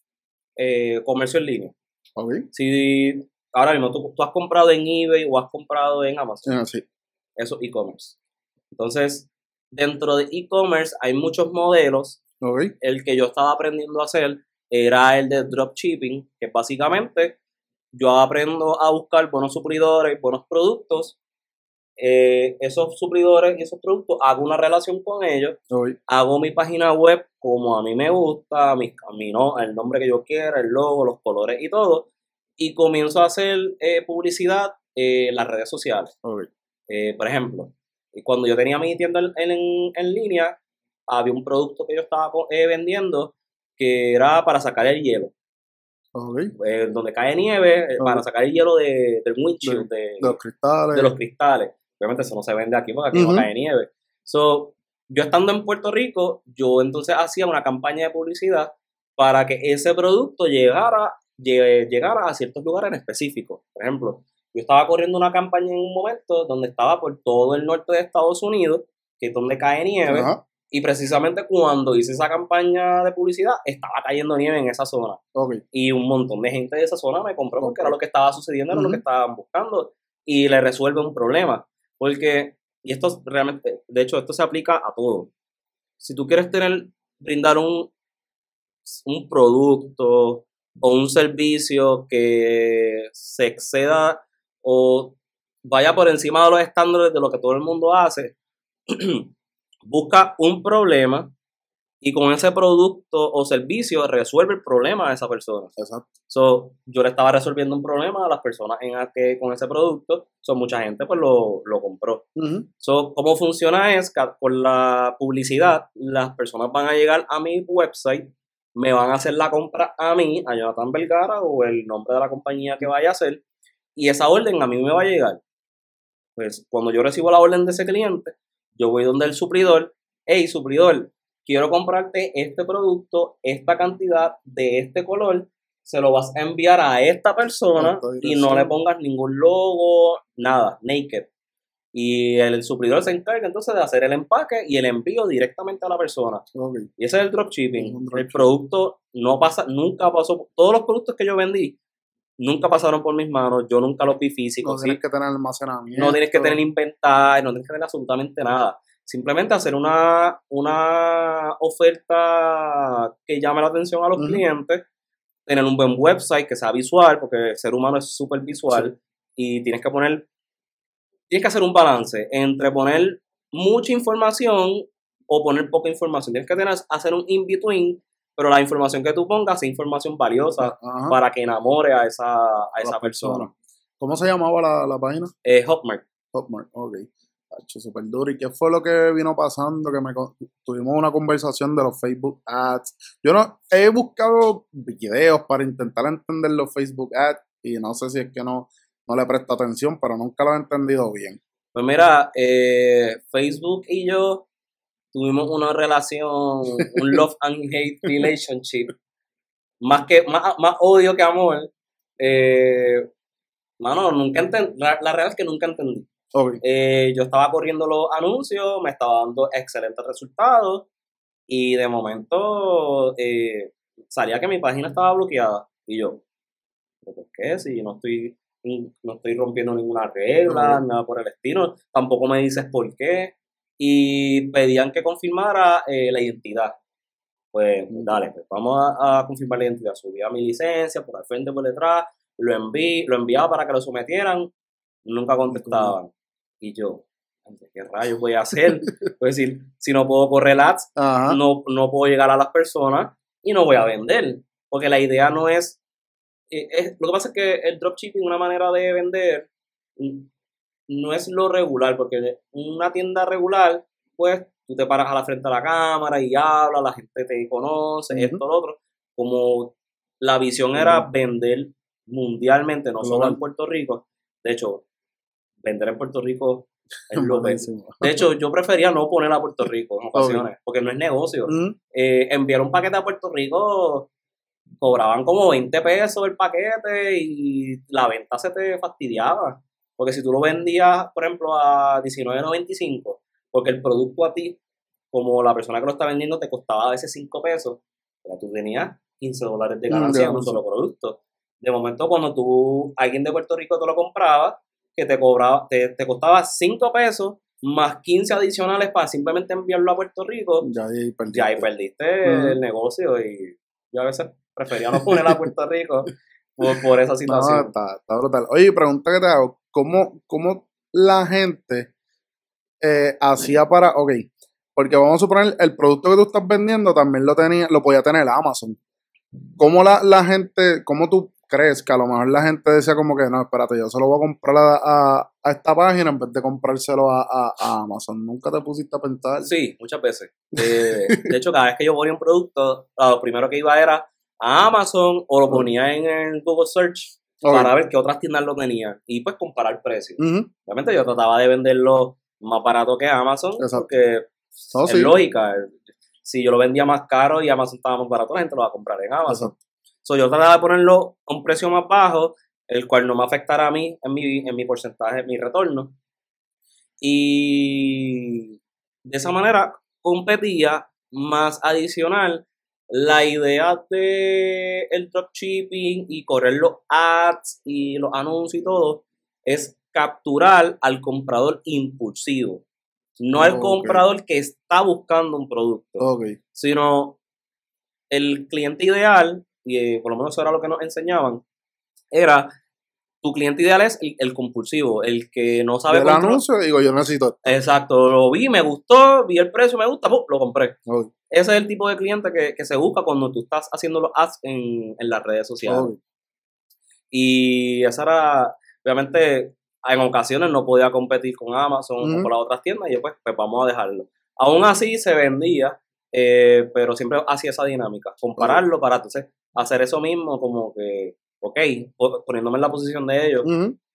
eh, comercio en línea. Okay. Si ahora mismo tú, has comprado en eBay o has comprado en Amazon, ah, sí. eso es e-commerce. Entonces, dentro de e-commerce hay muchos modelos. Okay. El que yo estaba aprendiendo a hacer era el de dropshipping, que básicamente yo aprendo a buscar buenos suplidores, buenos productos eh, esos suplidores y esos productos, hago una relación con ellos, hago mi página web como a mí me gusta, mi, el nombre que yo quiera, el logo, los colores y todo, y comienzo a hacer eh, publicidad en las redes sociales. Eh, por ejemplo, cuando yo tenía mi tienda en, línea, había un producto que yo estaba vendiendo que era para sacar el hielo. Donde cae nieve, para sacar el hielo de, del windshield, de, los cristales. De los cristales. Obviamente eso no se vende aquí porque aquí no cae nieve. So, yo estando en Puerto Rico, yo entonces hacía una campaña de publicidad para que ese producto llegara, llegara a ciertos lugares en específico. Por ejemplo, yo estaba corriendo una campaña en un momento donde estaba por todo el norte de Estados Unidos, que es donde cae nieve, y precisamente cuando hice esa campaña de publicidad, estaba cayendo nieve en esa zona. Y un montón de gente de esa zona me compró porque era lo que estaba sucediendo, era lo que estaban buscando, y le resuelve un problema. Porque, y esto realmente, de hecho, esto se aplica a todo. Si tú quieres tener, brindar un, un producto o un servicio que se exceda o vaya por encima de los estándares de lo que todo el mundo hace, busca un problema y con ese producto o servicio resuelve el problema de esa persona. Exacto. So, yo le estaba resolviendo un problema a las personas en que con ese producto, so, mucha gente pues lo, compró. so, ¿Cómo funciona es que con la publicidad las personas van a llegar a mi website, me van a hacer la compra a mí, a Jonathan Vergara o el nombre de la compañía que vaya a hacer, y esa orden a mí me va a llegar. Pues cuando yo recibo la orden de ese cliente, yo voy donde el suplidor, hey, suplidor, quiero comprarte este producto, esta cantidad de este color, se lo vas a enviar a esta persona y no le pongas ningún logo, nada, naked. Y el, suplidor se encarga entonces de hacer el empaque y el envío directamente a la persona. Y ese es el dropshipping. el producto no pasa, nunca pasó. Todos los productos que yo vendí nunca pasaron por mis manos. Yo nunca los vi físicos. No tienes que tener almacenamiento. No tienes que tener inventario, no tienes que tener absolutamente nada. Simplemente hacer una, una oferta que llame la atención a los clientes, tener un buen website que sea visual, porque el ser humano es súper visual, y tienes que poner, tienes que hacer un balance entre poner mucha información o poner poca información. Tienes que tener, hacer un in-between, pero la información que tú pongas es información valiosa para que enamore a esa, a esa persona. ¿Cómo se llamaba la, la página? Eh, Hotmart. Hotmart, ok súper duro. ¿Y qué fue lo que vino pasando? Que me tuvimos una conversación de los Facebook Ads. Yo no he buscado videos para intentar entender los Facebook Ads y no sé si es que no, no le presto atención, pero nunca lo he entendido bien. Pues mira, eh, Facebook y yo tuvimos una relación, un love and hate relationship. Más que más, más odio que amor. Eh, mano, nunca entendí. La, la, realidad es que nunca entendí. Eh, yo estaba corriendo los anuncios, me estaba dando excelentes resultados y de momento eh, salía que mi página estaba bloqueada y yo, ¿por qué? Si no estoy, no estoy rompiendo ninguna regla, nada por el estilo, tampoco me dices por qué y pedían que confirmara eh, la identidad. Pues dale, pues vamos a, confirmar la identidad. Subía mi licencia por el frente, por detrás, lo envié, lo enviaba para que lo sometieran, nunca contestaban. Y yo, ¿qué rayos voy a hacer? pues decir, si no puedo correr ads, no, no puedo llegar a las personas y no voy a vender. Porque la idea no es, eh, es, Lo que pasa es que el dropshipping, una manera de vender, no es lo regular, porque una tienda regular, pues tú te paras a la frente de la cámara y hablas, la gente te conoce, esto, lo otro. Como la visión era vender mundialmente, no solo en Puerto Rico. De hecho, vender en Puerto Rico es lo De hecho, yo prefería no poner a Puerto Rico en ocasiones, porque no es negocio. Eh, enviar un paquete a Puerto Rico cobraban como 20 pesos el paquete y la venta se te fastidiaba. Porque si tú lo vendías, por ejemplo, a $19.95, porque el producto a ti, como la persona que lo está vendiendo, te costaba a veces 5 pesos, pero tú tenías 15 dólares de mm, ganancia en un solo producto. De momento, cuando tú, alguien de Puerto Rico te lo compraba, que te cobraba, te, te costaba 5 pesos más 15 adicionales para simplemente enviarlo a Puerto Rico, ya ahí perdiste, ya ahí perdiste el negocio y yo a veces prefería no poner a Puerto Rico por, esa situación. está, brutal. Oye, pregunta que te hago, ¿cómo, cómo la gente eh, hacía para, ok, porque vamos a suponer, el producto que tú estás vendiendo también lo tenía, lo podía tener Amazon. ¿Cómo la, la gente, cómo tú crees que a lo mejor la gente decía como que no, espérate, yo se lo voy a comprar a, a, esta página en vez de comprárselo a, a, Amazon? ¿Nunca te pusiste a pensar? Sí, muchas veces. Eh, de hecho, cada vez que yo ponía un producto, lo primero que iba era a Amazon o lo ponía en el Google Search para ver qué otras tiendas lo tenían y pues comparar precios. Obviamente yo trataba de venderlo más barato que Amazon porque es lógica. Si yo lo vendía más caro y Amazon estaba más barato, la gente lo va a comprar en Amazon. So, yo trataba de ponerlo a un precio más bajo, el cual no me afectara a mí en mi, en mi porcentaje, en mi retorno. Y de esa manera competía más adicional la idea de el dropshipping y correr los ads y los anuncios y todo es capturar al comprador impulsivo, no al comprador que está buscando un producto, sino el cliente ideal y eh, por lo menos eso era lo que nos enseñaban, era tu cliente ideal es el, compulsivo, el que no sabe. El anuncio, digo, yo necesito. Exacto, lo vi, me gustó, vi el precio, me gusta, lo compré. Ese es el tipo de cliente que, se busca cuando tú estás haciendo los ads en, las redes sociales. Y esa era, obviamente, en ocasiones no podía competir con Amazon o con las otras tiendas, y yo, pues, pues vamos a dejarlo. Aún así se vendía, eh, pero siempre hacía esa dinámica, compararlo para entonces hacer eso mismo, como que, ok, poniéndome en la posición de ellos,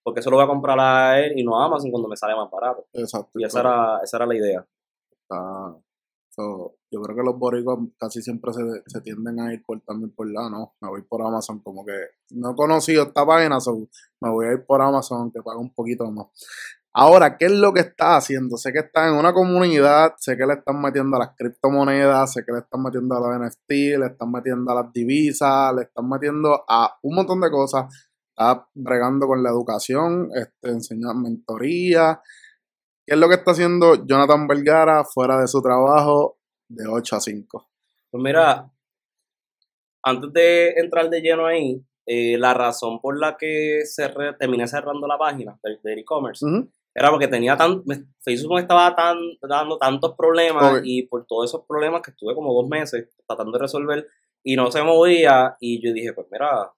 porque eso lo voy a comprar a él y no a Amazon cuando me sale más barato. Exacto. Y esa, era, esa era la idea. Ah, yo creo que los boricuas casi siempre se, tienden a ir por también por la, no, me voy por Amazon, como que no he conocido esta página, so me voy a ir por Amazon, que paga un poquito más. Ahora, ¿qué es lo que está haciendo? Sé que está en una comunidad, sé que le están metiendo a las criptomonedas, sé que le están metiendo a los NFT, le están metiendo a las divisas, le están metiendo a un montón de cosas. Está bregando con la educación, este, enseñando mentoría. ¿Qué es lo que está haciendo Jonathan Vergara fuera de su trabajo de 8 a 5? Pues mira, antes de entrar de lleno ahí, eh, la razón por la que terminé cerrando la página de e-commerce era porque tenía tan, Facebook me estaba tan, dando tantos problemas y por todos esos problemas que estuve como dos meses tratando de resolver y no se movía y yo dije, pues mira,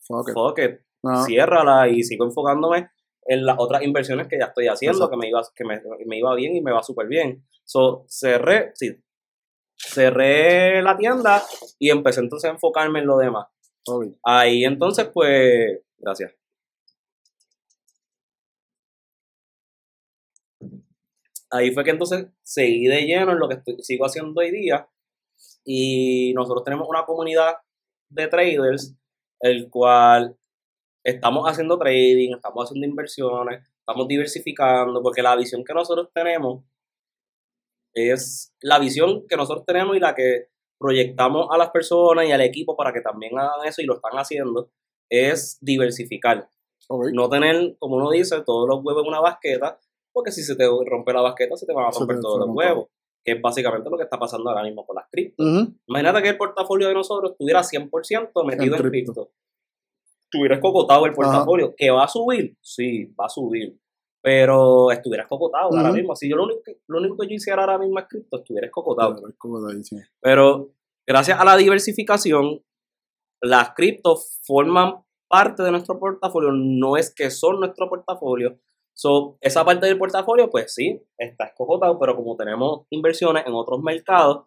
fuck, it, ciérrala y sigo enfocándome en las otras inversiones que ya estoy haciendo, que me iba, que me, iba bien y me va súper bien. So, cerré, sí, cerré la tienda y empecé entonces a enfocarme en lo demás. Ahí entonces, pues, gracias. ahí fue que entonces seguí de lleno en lo que sigo haciendo hoy día. Y nosotros tenemos una comunidad de traders, el cual estamos haciendo trading, estamos haciendo inversiones, estamos diversificando, porque la visión que nosotros tenemos es la visión que nosotros tenemos y la que proyectamos a las personas y al equipo para que también hagan eso y lo están haciendo, es diversificar. No tener, como uno dice, todos los huevos en una basqueta, porque si se te rompe la basqueta, se te van a romper todos los huevos. Que es básicamente lo que está pasando ahora mismo con las criptos. Imagínate que el portafolio de nosotros estuviera 100% metido en, cripto. Estuvieras cocotado el portafolio. ¿Que va a subir? Sí, va a subir. Pero estuvieras cocotado ahora mismo. Si yo lo único, que, lo único que yo hiciera ahora mismo es cripto, estuvieras cocotado. Pero gracias a la diversificación, las criptos forman parte de nuestro portafolio. No es que son nuestro portafolio, So, esa parte del portafolio, pues sí, está escojotado, pero como tenemos inversiones en otros mercados,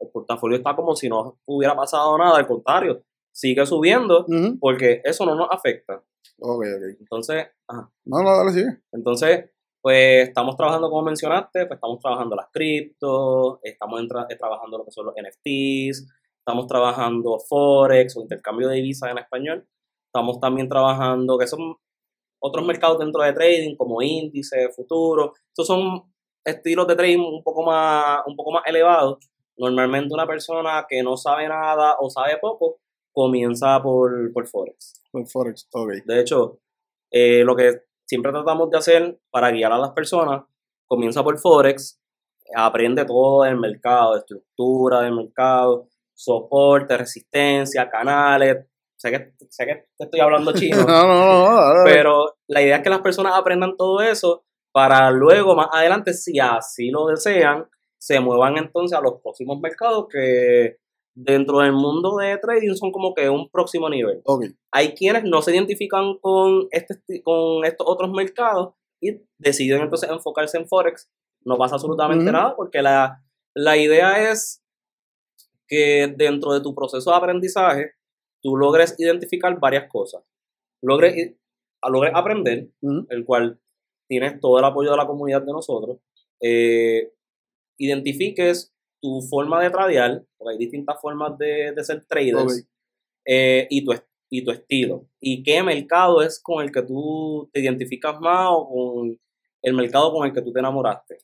el portafolio está como si no hubiera pasado nada, al contrario, sigue subiendo porque eso no nos afecta. Ok, ok. Entonces, ajá. No, no, dale, sigue. Entonces, pues estamos trabajando, como mencionaste, pues estamos trabajando las criptos, estamos eh, trabajando lo que son los NFTs, estamos trabajando Forex o intercambio de divisas en español, estamos también trabajando, que son otros mercados dentro de trading como índice, futuro. Estos son estilos de trading un poco más, un poco más elevados. Normalmente una persona que no sabe nada o sabe poco comienza por, por Forex. Por Forex, ok. De hecho, eh, lo que siempre tratamos de hacer para guiar a las personas, comienza por Forex, aprende todo del mercado, estructura del mercado, soporte, resistencia, canales, sé que, sé que te estoy hablando chino, no, no, no, pero la idea es que las personas aprendan todo eso para luego, más adelante, si así lo desean, se muevan entonces a los próximos mercados que dentro del mundo de trading son como que un próximo nivel. Hay quienes no se identifican con, este, con estos otros mercados y deciden entonces enfocarse en Forex. No pasa absolutamente nada porque la, la idea es que dentro de tu proceso de aprendizaje tú logres identificar varias cosas. Logres, logres aprender, el cual tienes todo el apoyo de la comunidad de nosotros. Eh, identifiques tu forma de tradear, porque hay distintas formas de, ser traders, eh, y, tu, y tu estilo. Y qué mercado es con el que tú te identificas más o con el mercado con el que tú te enamoraste.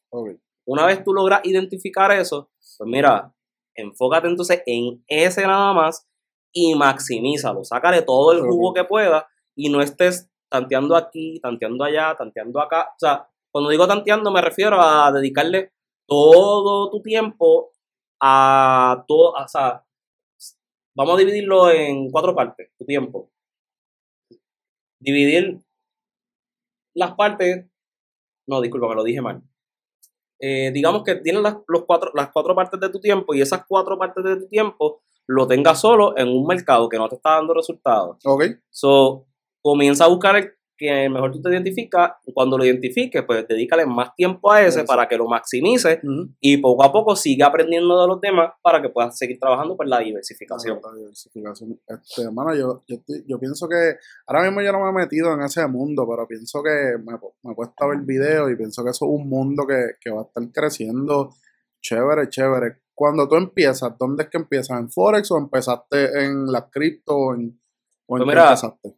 Una vez tú logras identificar eso, pues mira, enfócate entonces en ese nada más y maximízalo. Sácale todo el jugo que pueda y no estés tanteando aquí, tanteando allá, tanteando acá. O sea, cuando digo tanteando me refiero a dedicarle todo tu tiempo a todo, o sea, vamos a dividirlo en cuatro partes, tu tiempo. Dividir las partes, no, disculpa, me lo dije mal. Eh, digamos que tienes las, los cuatro, las cuatro partes de tu tiempo y esas cuatro partes de tu tiempo lo tengas solo en un mercado que no te está dando resultados. Ok. So, comienza a buscar el que mejor tú te identificas, cuando lo identifiques, pues dedícale más tiempo a ese para que lo maximice y poco a poco siga aprendiendo de los demás para que puedas seguir trabajando por la diversificación. La, diversificación. Este, hermano, yo, yo, pienso que ahora mismo yo no me he metido en ese mundo, pero pienso que me, me cuesta ver videos y pienso que eso es un mundo que, que va a estar creciendo chévere, chévere. Cuando tú empiezas, ¿dónde es que empiezas? ¿En Forex o empezaste en la cripto o en, o en pues empezaste?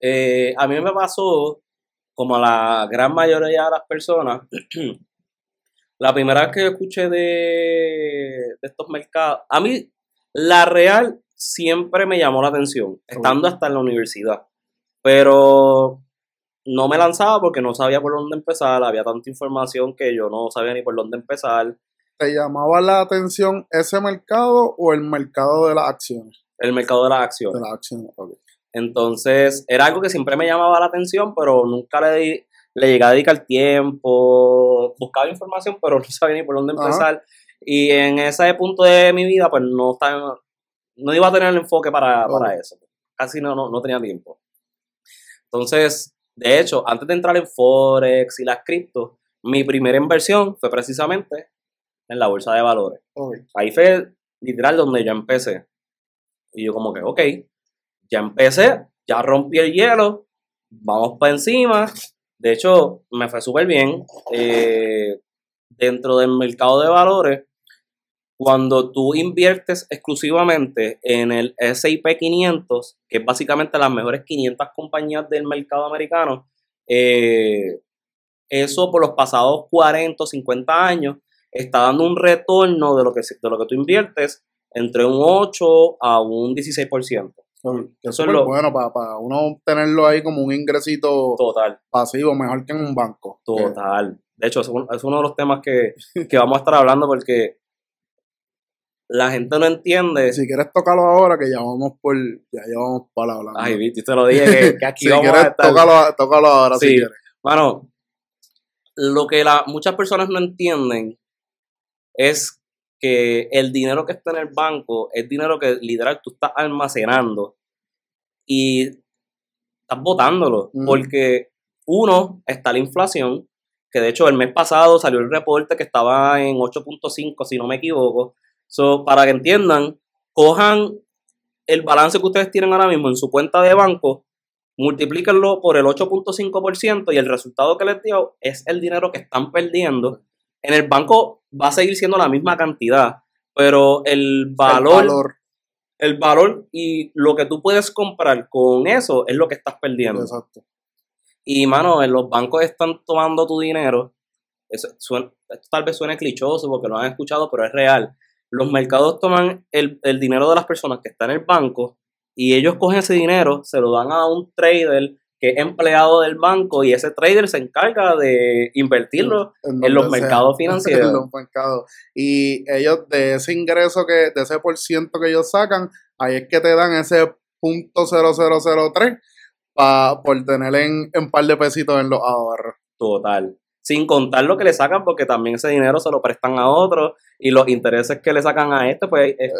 Eh, a mí me pasó, como a la gran mayoría de las personas, la primera vez que escuché de, estos mercados, a mí la real siempre me llamó la atención, estando hasta en la universidad. Pero no me lanzaba porque no sabía por dónde empezar, había tanta información que yo no sabía ni por dónde empezar. ¿Te llamaba la atención ese mercado o el mercado de las acciones? El mercado de las acciones. De las acciones, entonces, era algo que siempre me llamaba la atención, pero nunca le, le llegué a dedicar tiempo. Buscaba información, pero no sabía ni por dónde empezar. Y en ese punto de mi vida, pues no estaba, no iba a tener el enfoque para, eso. Casi no, no, tenía tiempo. Entonces, de hecho, antes de entrar en Forex y las criptos, mi primera inversión fue precisamente en la bolsa de valores. Ahí fue literal donde yo empecé. Y yo como que, ok, ya empecé, ya rompí el hielo, vamos para encima. De hecho, me fue súper bien. Eh, dentro del mercado de valores, cuando tú inviertes exclusivamente en el SIP 500, que es básicamente las mejores 500 compañías del mercado americano, eh, eso por los pasados 40 o 50 años está dando un retorno de lo que, de lo que tú inviertes entre un 8 a un 16%. Eso es lo, bueno para, uno tenerlo ahí como un ingresito total. pasivo, mejor que en un banco. Total. De hecho, es, uno de los temas que, vamos a estar hablando porque la gente no entiende. Si quieres tocarlo ahora, que ya vamos por. Ya llevamos palabras. Ay, viste, te lo dije que, aquí si vamos quieres, a estar. Tócalo, tócalo ahora sí. si quieres. Bueno, lo que la, muchas personas no entienden es que el dinero que está en el banco es dinero que literal tú estás almacenando y estás botándolo. Porque uno, está la inflación, que de hecho el mes pasado salió el reporte que estaba en 8.5, si no me equivoco. So, para que entiendan, cojan el balance que ustedes tienen ahora mismo en su cuenta de banco, multiplíquenlo por el 8.5% y el resultado que les dio es el dinero que están perdiendo en el banco va a seguir siendo la misma cantidad, pero el valor, el valor, y lo que tú puedes comprar con eso es lo que estás perdiendo. Exacto. Y mano, los bancos están tomando tu dinero. Eso esto tal vez suene clichoso porque lo han escuchado, pero es real. Los mercados toman el, el dinero de las personas que están en el banco y ellos cogen ese dinero, se lo dan a un trader que es empleado del banco y ese trader se encarga de invertirlo en, los mercados financieros. los mercados. Y ellos, de ese ingreso, que de ese por ciento que ellos sacan, ahí es que te dan ese .0003 pa, por tener en un par de pesitos en los ahorros. Total. Sin contar lo que le sacan, porque también ese dinero se lo prestan a otros y los intereses que le sacan a este, pues es,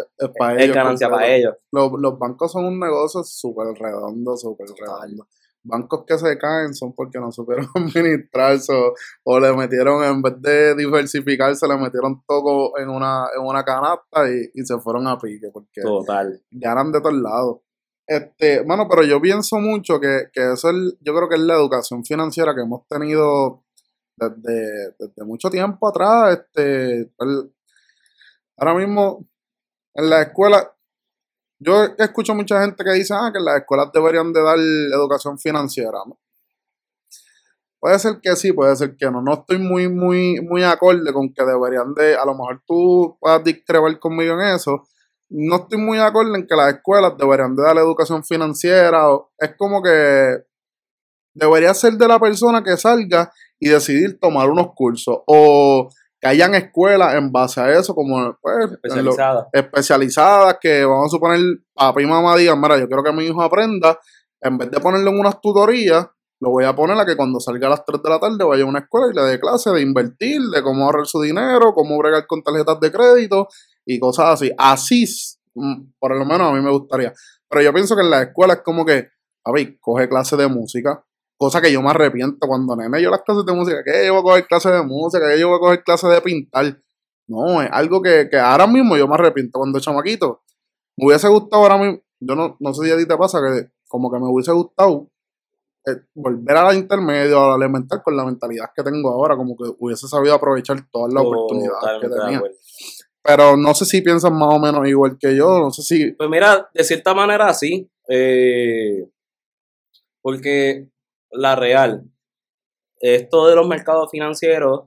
ganancia para ellos. Los, los, bancos son un negocio súper redondo, súper redondo bancos que se caen son porque no supieron administrarse o, le metieron, en vez de diversificarse, le metieron todo en una, en una canasta y, se fueron a pique porque Total. ganan de todos lados. Este, bueno, pero yo pienso mucho que, eso es, yo creo que es la educación financiera que hemos tenido desde, desde mucho tiempo atrás. Este, ahora mismo en la escuela, yo escucho mucha gente que dice ah, que las escuelas deberían de dar educación financiera. Puede ser que sí, puede ser que no. No estoy muy, muy, muy acorde con que deberían de, a lo mejor tú puedas discrepar conmigo en eso. No estoy muy de acuerdo en que las escuelas deberían de dar educación financiera. es como que debería ser de la persona que salga y decidir tomar unos cursos. O que hayan escuelas en base a eso, como pues, especializadas. especializadas, que vamos a suponer, papá y mamá digan, mira, yo quiero que mi hijo aprenda, en vez de ponerlo en unas tutorías, lo voy a poner a que cuando salga a las 3 de la tarde vaya a una escuela y le dé clase de invertir, de cómo ahorrar su dinero, cómo bregar con tarjetas de crédito y cosas así. Así, mm, por lo menos a mí me gustaría. Pero yo pienso que en la escuela es como que, a ver, coge clase de música, Cosa que yo me arrepiento cuando nene yo las clases de música, que yo voy a coger clases de música, que yo voy a coger clases de pintar. No, es algo que, ahora mismo yo me arrepiento. Cuando chamaquito, me hubiese gustado ahora mismo, yo no, no sé si a ti te pasa, que como que me hubiese gustado eh, volver a la intermedia, a la elemental, con la mentalidad que tengo ahora, como que hubiese sabido aprovechar todas las oportunidades que tenía. Pero no sé si piensan más o menos igual que yo, no sé si... Pues mira, de cierta manera sí, eh, porque la real. Esto de los mercados financieros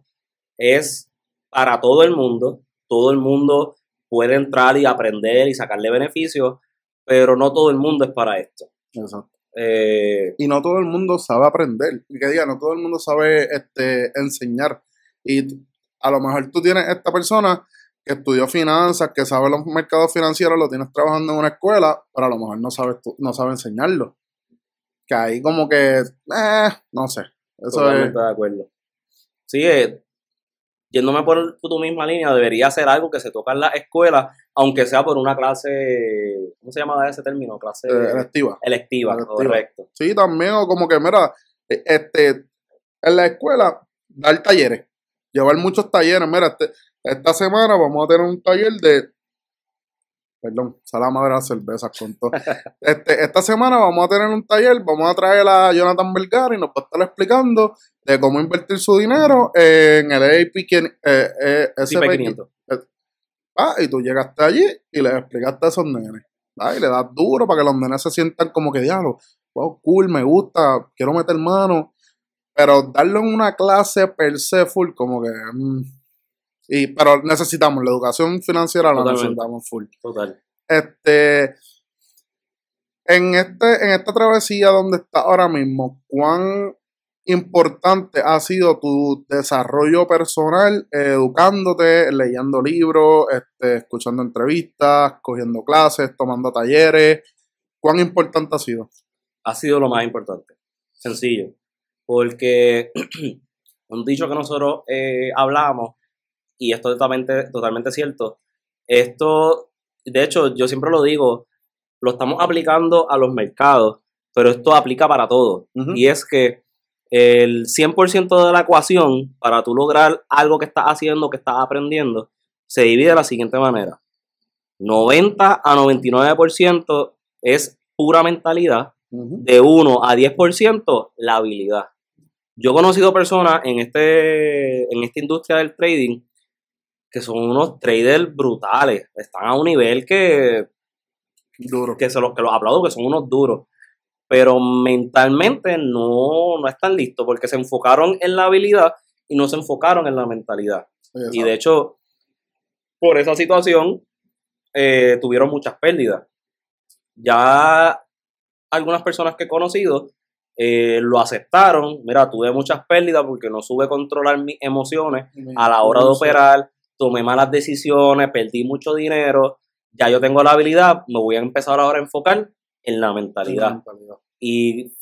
es para todo el mundo. Todo el mundo puede entrar y aprender y sacarle beneficios, pero no todo el mundo es para esto. Exacto. Eh, y no todo el mundo sabe aprender. Y que diga, no todo el mundo sabe este, enseñar. Y a lo mejor tú tienes esta persona que estudió finanzas, que sabe los mercados financieros, lo tienes trabajando en una escuela, pero a lo mejor no sabe, no sabe enseñarlo que ahí como que, eh, no sé. Eso Totalmente de acuerdo. Sí, eh, yéndome por tu misma línea, debería ser algo que se toca en la escuela, aunque sea por una clase, ¿cómo se llama ese término? Clase eh, electiva. electiva. correcto. Sí, también, o como que, mira, e, este, en la escuela, dar talleres, llevar muchos talleres. Mira, este, esta semana vamos a tener un taller de perdón, salama de las cervezas con todo. Este, esta semana vamos a tener un taller, vamos a traer a Jonathan Belgar y nos va a estar explicando de cómo invertir su dinero en el AP eh, eh, SP500. Ah, y tú llegaste allí y le explicaste a esos nenes. Ah, y le das duro para que los nenes se sientan como que diablo, wow, cool, me gusta, quiero meter mano. Pero darle una clase per se full, como que. Mm, y, pero necesitamos la educación financiera, la necesitamos full. Total. Este, en, este, en esta travesía donde estás ahora mismo, ¿cuán importante ha sido tu desarrollo personal, educándote, leyendo libros, este, escuchando entrevistas, cogiendo clases, tomando talleres? ¿Cuán importante ha sido? Ha sido lo más importante. Sencillo. Porque un dicho que nosotros eh, hablamos y esto es totalmente, totalmente cierto. Esto, de hecho, yo siempre lo digo, lo estamos aplicando a los mercados, pero esto aplica para todo. Y es que el 100% de la ecuación, para tú lograr algo que estás haciendo, que estás aprendiendo, se divide de la siguiente manera. 90 a 99% es pura mentalidad, de 1 a 10% la habilidad. Yo he conocido personas en, este, en esta industria del trading que son unos traders brutales. Están a un nivel que. Duro. Que, se los, que los aplaudo, que son unos duros. Pero mentalmente no, no están listos porque se enfocaron en la habilidad y no se enfocaron en la mentalidad. y de hecho, por esa situación, eh, tuvieron muchas pérdidas. Ya algunas personas que he conocido eh, lo aceptaron. Mira, tuve muchas pérdidas porque no supe controlar mis emociones a la hora de operar tomé malas decisiones, perdí mucho dinero, ya yo tengo la habilidad, me voy a empezar ahora a enfocar en la mentalidad. Y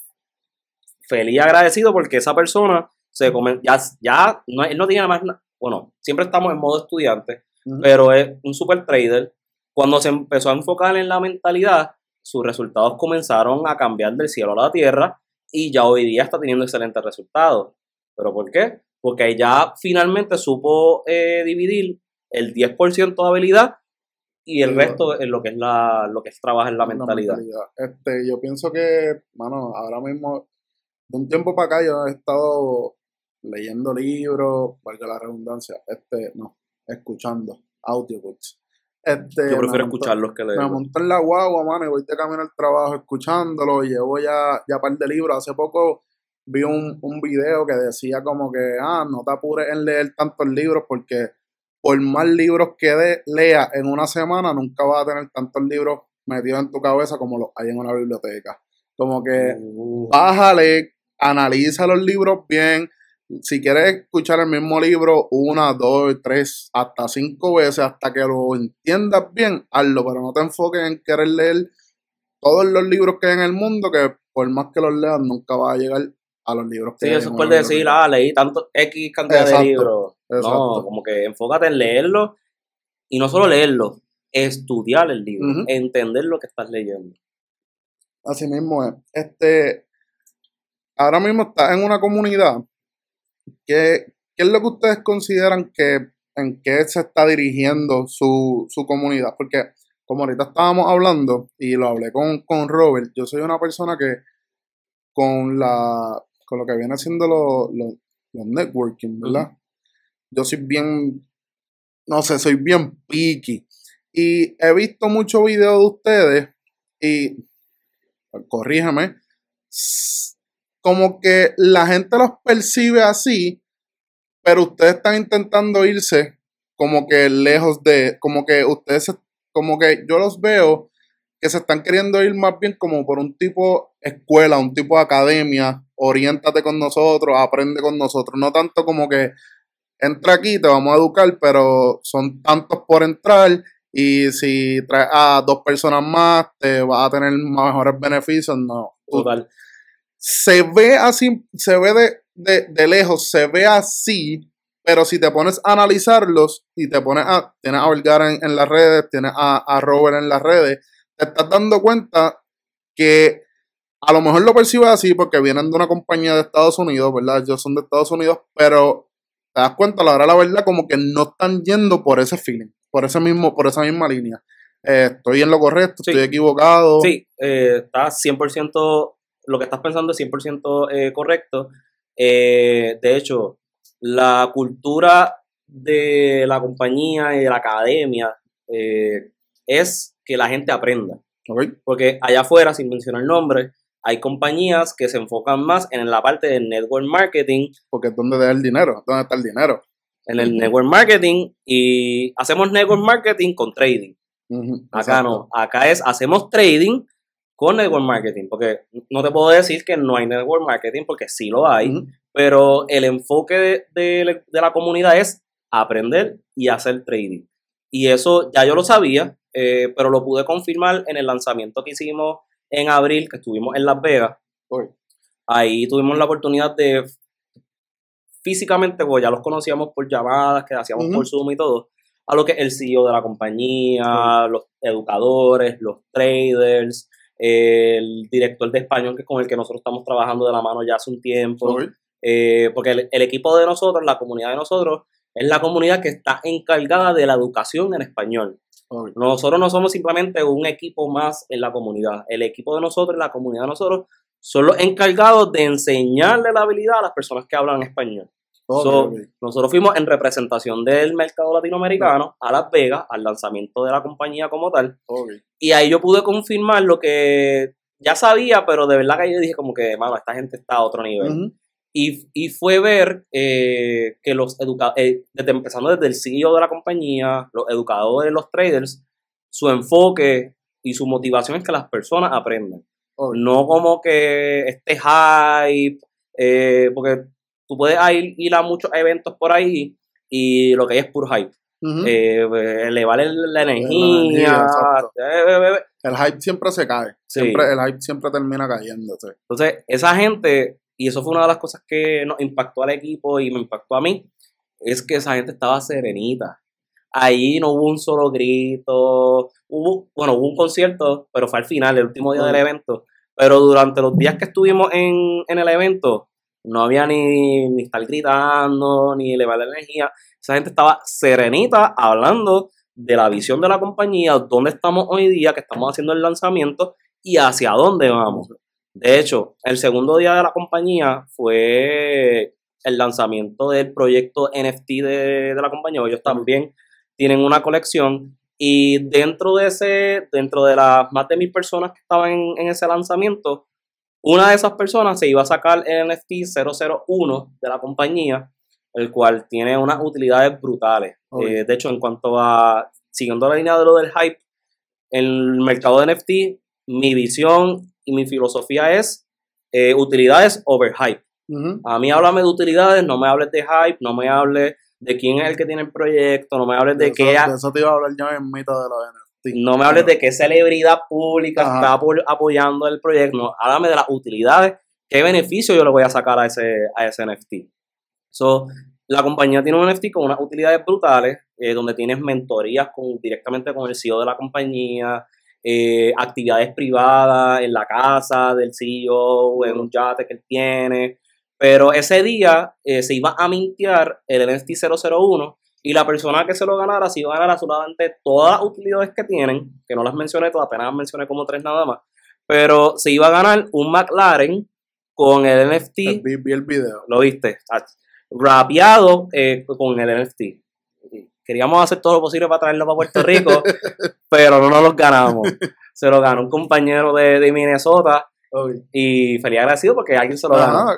feliz y agradecido porque esa persona se come, ya, ya no, él no tiene más, bueno, siempre estamos en modo estudiante, pero es un super trader. Cuando se empezó a enfocar en la mentalidad, sus resultados comenzaron a cambiar del cielo a la tierra y ya hoy día está teniendo excelentes resultados. ¿Pero por qué? Porque ya finalmente supo eh, dividir el 10% de habilidad y el resto es lo que es la lo que es trabajar en la mentalidad. Este, yo pienso que, bueno, ahora mismo, de un tiempo para acá yo he estado leyendo libros, valga la redundancia, este, no, escuchando audiobooks. Este, yo prefiero escucharlos que leer. Me monto en la guagua, mano, y voy de camino al trabajo escuchándolo, y llevo ya, ya par de libros. Hace poco vi un, un video que decía como que, ah, no te apures en leer tantos libros porque por más libros que de, lea en una semana, nunca vas a tener tantos libros metidos en tu cabeza como los hay en una biblioteca. Como que uh. bájale, analiza los libros bien. Si quieres escuchar el mismo libro una, dos, tres, hasta cinco veces, hasta que lo entiendas bien, hazlo, pero no te enfoques en querer leer todos los libros que hay en el mundo, que por más que los leas, nunca vas a llegar a los libros que Sí, eso puede decir, ah, leí tanto X cantidad de libros. No, como que enfócate en leerlo y no solo leerlo, estudiar el libro, entender lo que estás leyendo. Así mismo es. Este, ahora mismo estás en una comunidad. ¿Qué, ¿Qué es lo que ustedes consideran que en qué se está dirigiendo su, su comunidad? Porque como ahorita estábamos hablando y lo hablé con, con Robert, yo soy una persona que con la con lo que viene haciendo los, los, networking, ¿verdad? Yo soy bien, no sé, soy bien picky. Y he visto muchos videos de ustedes y, corríjame, como que la gente los percibe así, pero ustedes están intentando irse como que lejos de, como que ustedes, como que yo los veo que se están queriendo ir más bien como por un tipo escuela, un tipo de academia, oriéntate con nosotros, aprende con nosotros, no tanto como que entra aquí, te vamos a educar, pero son tantos por entrar y si traes a dos personas más, te vas a tener mejores beneficios, no. Total. Se ve así, se ve de, de, de lejos, se ve así, pero si te pones a analizarlos y te pones a, tienes a Olgar en, en las redes, tienes a, a Robert en las redes, te estás dando cuenta que a lo mejor lo percibes así porque vienen de una compañía de Estados Unidos, ¿verdad? Ellos son de Estados Unidos, pero te das cuenta, la verdad, la verdad, como que no están yendo por ese feeling, por ese mismo, por esa misma línea. Eh, estoy en lo correcto, estoy equivocado. Sí, eh, está 100%, lo que estás pensando es 100% eh, correcto. de hecho, la cultura de la compañía y de la academia es que la gente aprenda. Porque allá afuera, sin mencionar el nombre, hay compañías que se enfocan más en la parte del network marketing. Porque es donde da el dinero, donde está el dinero. En el network marketing y hacemos network marketing con trading. acá no, acá es hacemos trading con network marketing, porque no te puedo decir que no hay network marketing, porque sí lo hay, pero el enfoque de, la comunidad es aprender y hacer trading. Y eso ya yo lo sabía, eh, pero lo pude confirmar en el lanzamiento que hicimos en abril, que estuvimos en Las Vegas. Ahí tuvimos la oportunidad de físicamente, pues ya los conocíamos por llamadas que hacíamos por Zoom y todo, a lo que el CEO de la compañía, los educadores, los traders, el director de español que con el que nosotros estamos trabajando de la mano ya hace un tiempo. Eh, porque el, equipo de nosotros, la comunidad de nosotros, es la comunidad que está encargada de la educación en español. Nosotros no somos simplemente un equipo más en la comunidad. El equipo de nosotros, la comunidad de nosotros, son los encargados de enseñarle la habilidad a las personas que hablan español. Nosotros fuimos en representación del mercado latinoamericano a Las Vegas, al lanzamiento de la compañía como tal. Y ahí yo pude confirmar lo que ya sabía, pero de verdad que yo dije como que, mano, esta gente está a otro nivel. Y, fue ver eh, que los educadores, eh, desde, empezando desde el CEO de la compañía, los educadores, los traders, su enfoque y su motivación es que las personas aprendan. No como que este hype, eh, porque tú puedes ir, ir, a muchos eventos por ahí y lo que hay es puro hype. elevar la energía, El hype siempre se cae. Siempre, el hype siempre termina cayéndose. Entonces, esa gente, y eso fue una de las cosas que nos impactó al equipo y me impactó a mí, es que esa gente estaba serenita. Ahí no hubo un solo grito. Hubo, bueno, hubo un concierto, pero fue al final, el último día del evento. Pero durante los días que estuvimos en, en el evento, no había ni, ni estar gritando, ni elevar la energía. Esa gente estaba serenita hablando de la visión de la compañía, dónde estamos hoy día, que estamos haciendo el lanzamiento y hacia dónde vamos. De hecho, el segundo día de la compañía fue el lanzamiento del proyecto NFT de, la compañía. Ellos también tienen una colección y dentro de ese, dentro de las más de mil personas que estaban en, ese lanzamiento, una de esas personas se iba a sacar el NFT 001 de la compañía, el cual tiene unas utilidades brutales. Eh, de hecho, en cuanto a, siguiendo la línea de lo del hype, el mercado de NFT, mi visión y mi filosofía es eh, utilidades over hype. A mí háblame de utilidades, no me hables de hype, no me hables de quién es el que tiene el proyecto, no me hables de, qué... eso te iba a hablar yo en mitad de los NFT. No me hables de qué celebridad pública está apoyando el proyecto, no, háblame de las utilidades, qué beneficio yo le voy a sacar a ese, a ese NFT. So, la compañía tiene un NFT con unas utilidades brutales, eh, donde tienes mentorías con, directamente con el CEO de la compañía, eh, actividades privadas en la casa del CEO, en un yate que él tiene, pero ese día eh, se iba a mintear el NFT 001 y la persona que se lo ganara se iba a ganar absolutamente todas las utilidades que tienen, que no las mencioné todas, apenas mencioné como tres nada más, pero se iba a ganar un McLaren con el NFT. Vi, el video. Lo viste. Rapeado eh, con el NFT. Queríamos hacer todo lo posible para traerlo para Puerto Rico, pero no nos lo ganamos. Se lo ganó un compañero de, de Minnesota. Y feliz agradecido porque alguien se lo ganó.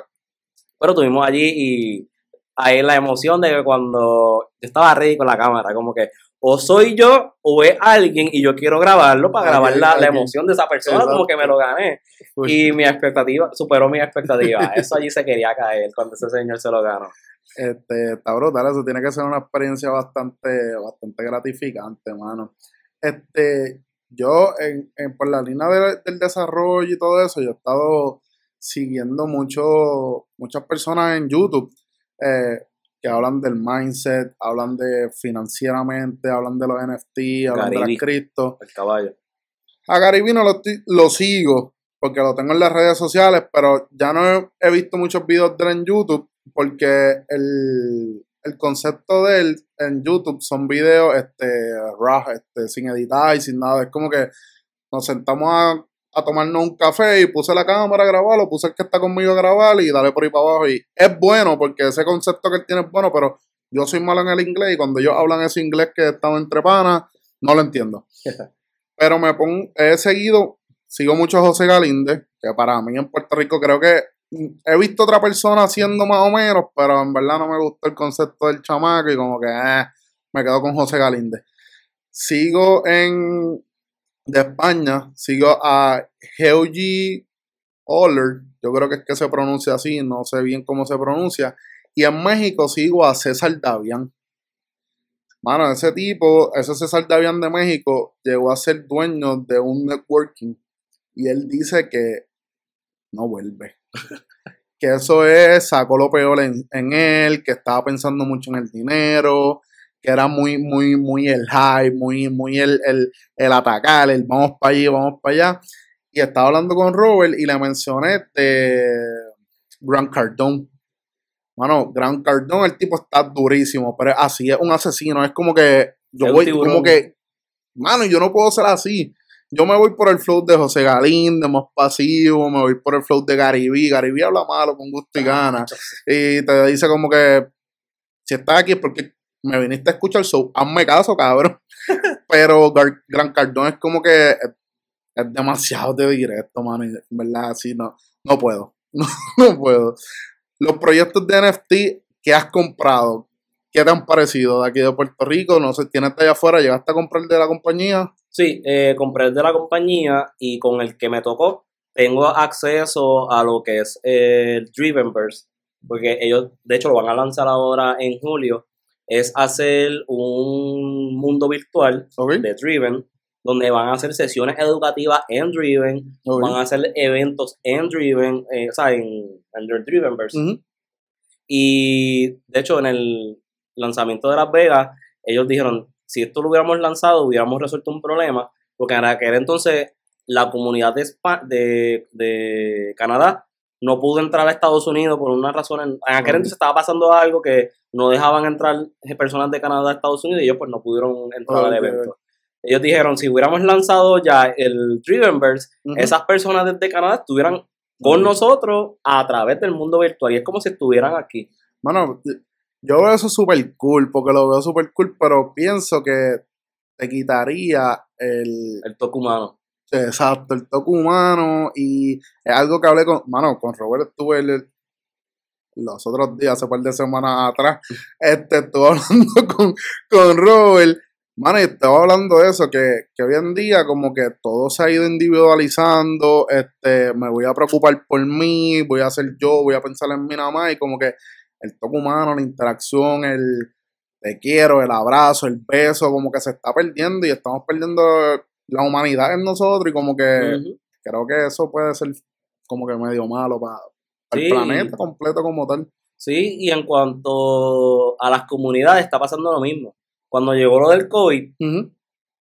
Pero tuvimos allí y ahí la emoción de que cuando yo estaba ready con la cámara, como que o soy yo o es alguien y yo quiero grabarlo para grabar la, la, emoción de esa persona, como que me lo gané. Y mi expectativa, superó mi expectativa. Eso allí se quería caer cuando ese señor se lo ganó. Este, está brutal, eso tiene que ser una experiencia bastante, bastante gratificante, mano. Este, yo, en, en por la línea del desarrollo y todo eso, yo he estado siguiendo mucho, muchas personas en YouTube eh, que hablan del mindset, hablan de financieramente, hablan de los NFT, hablan de las cripto. El caballo. A Gary no lo, lo, sigo porque lo tengo en las redes sociales, pero ya no he, visto muchos videos de él en YouTube porque el, el, concepto de él en YouTube son videos este, raw, este, sin editar y sin nada. Es como que nos sentamos a a tomarnos un café y puse la cámara a grabarlo, puse el que está conmigo a grabar y dale por ahí para abajo. Y es bueno porque ese concepto que él tiene es bueno, pero yo soy malo en el inglés y cuando ellos hablan ese inglés que estaba entre panas, no lo entiendo. pero me pongo, he seguido, sigo mucho a José Galíndez, que para mí en Puerto Rico creo que he visto otra persona haciendo más o menos, pero en verdad no me gustó el concepto del chamaco y como que eh, me quedo con José Galíndez. Sigo en de España, sigo a Heugi Oller, yo creo que es que se pronuncia así, no sé bien cómo se pronuncia. Y en México sigo a César Davian. Mano, ese tipo, ese César Davian de México, llegó a ser dueño de un networking. Y él dice que no vuelve. que eso es, sacó lo peor en, en él, que estaba pensando mucho en el dinero, que era muy, muy, muy el hype, muy, muy el, el, el atacar, el vamos para allí, vamos para allá. Y estaba hablando con Robert y le mencioné de Grant Cardone. Mano, Grant Cardone, el tipo está durísimo, pero así es un asesino. Es como que yo voy, como que, mano, yo no puedo ser así. Yo me voy por el flow de José Galín, de más pasivo, me voy por el flow de Garibí. Garibí habla malo con gusto y gana. Y te dice como que si estás aquí es porque me viniste a escuchar, so hazme caso, cabrón. Pero Gran Cardón es como que es, demasiado de directo, mano. en verdad, así no, no puedo. No, puedo. Los proyectos de NFT que has comprado, ¿qué te han parecido de aquí de Puerto Rico? No sé, ¿tienes de allá afuera? ¿Llegaste a comprar de la compañía? Sí, eh, compré el de la compañía y con el que me tocó tengo acceso a lo que es el Drivenverse, porque ellos, de hecho, lo van a lanzar ahora en julio es hacer un mundo virtual de Driven, donde van a hacer sesiones educativas en Driven, van a hacer eventos en Driven, eh, o sea, en, en Drivenverse. Y de hecho, en el lanzamiento de Las Vegas, ellos dijeron, si esto lo hubiéramos lanzado, hubiéramos resuelto un problema, porque en aquel entonces la comunidad de, de, Canadá no pudo entrar a Estados Unidos por una razón. En, aquel entonces estaba pasando algo que no dejaban entrar personas de Canadá a Estados Unidos y ellos pues no pudieron entrar al evento. Ellos dijeron, si hubiéramos lanzado ya el Drivenverse, esas personas desde Canadá estuvieran con nosotros a través del mundo virtual y es como si estuvieran aquí. Bueno, yo veo eso súper cool, porque lo veo súper cool, pero pienso que te quitaría el... El toque humano. Exacto, el toque humano y es algo que hablé con, mano, con Robert estuve los otros días, hace un par de semanas atrás, este, estuve hablando con, con Robert. Mano, y estaba hablando de eso, que, que, hoy en día como que todo se ha ido individualizando, este, me voy a preocupar por mí, voy a hacer yo, voy a pensar en mí nada más, y como que el toque humano, la interacción, el te quiero, el abrazo, el beso, como que se está perdiendo y estamos perdiendo la humanidad en nosotros y como que creo que eso puede ser como que medio malo para, el planeta completo como tal. Sí, y en cuanto a las comunidades está pasando lo mismo cuando llegó lo del COVID,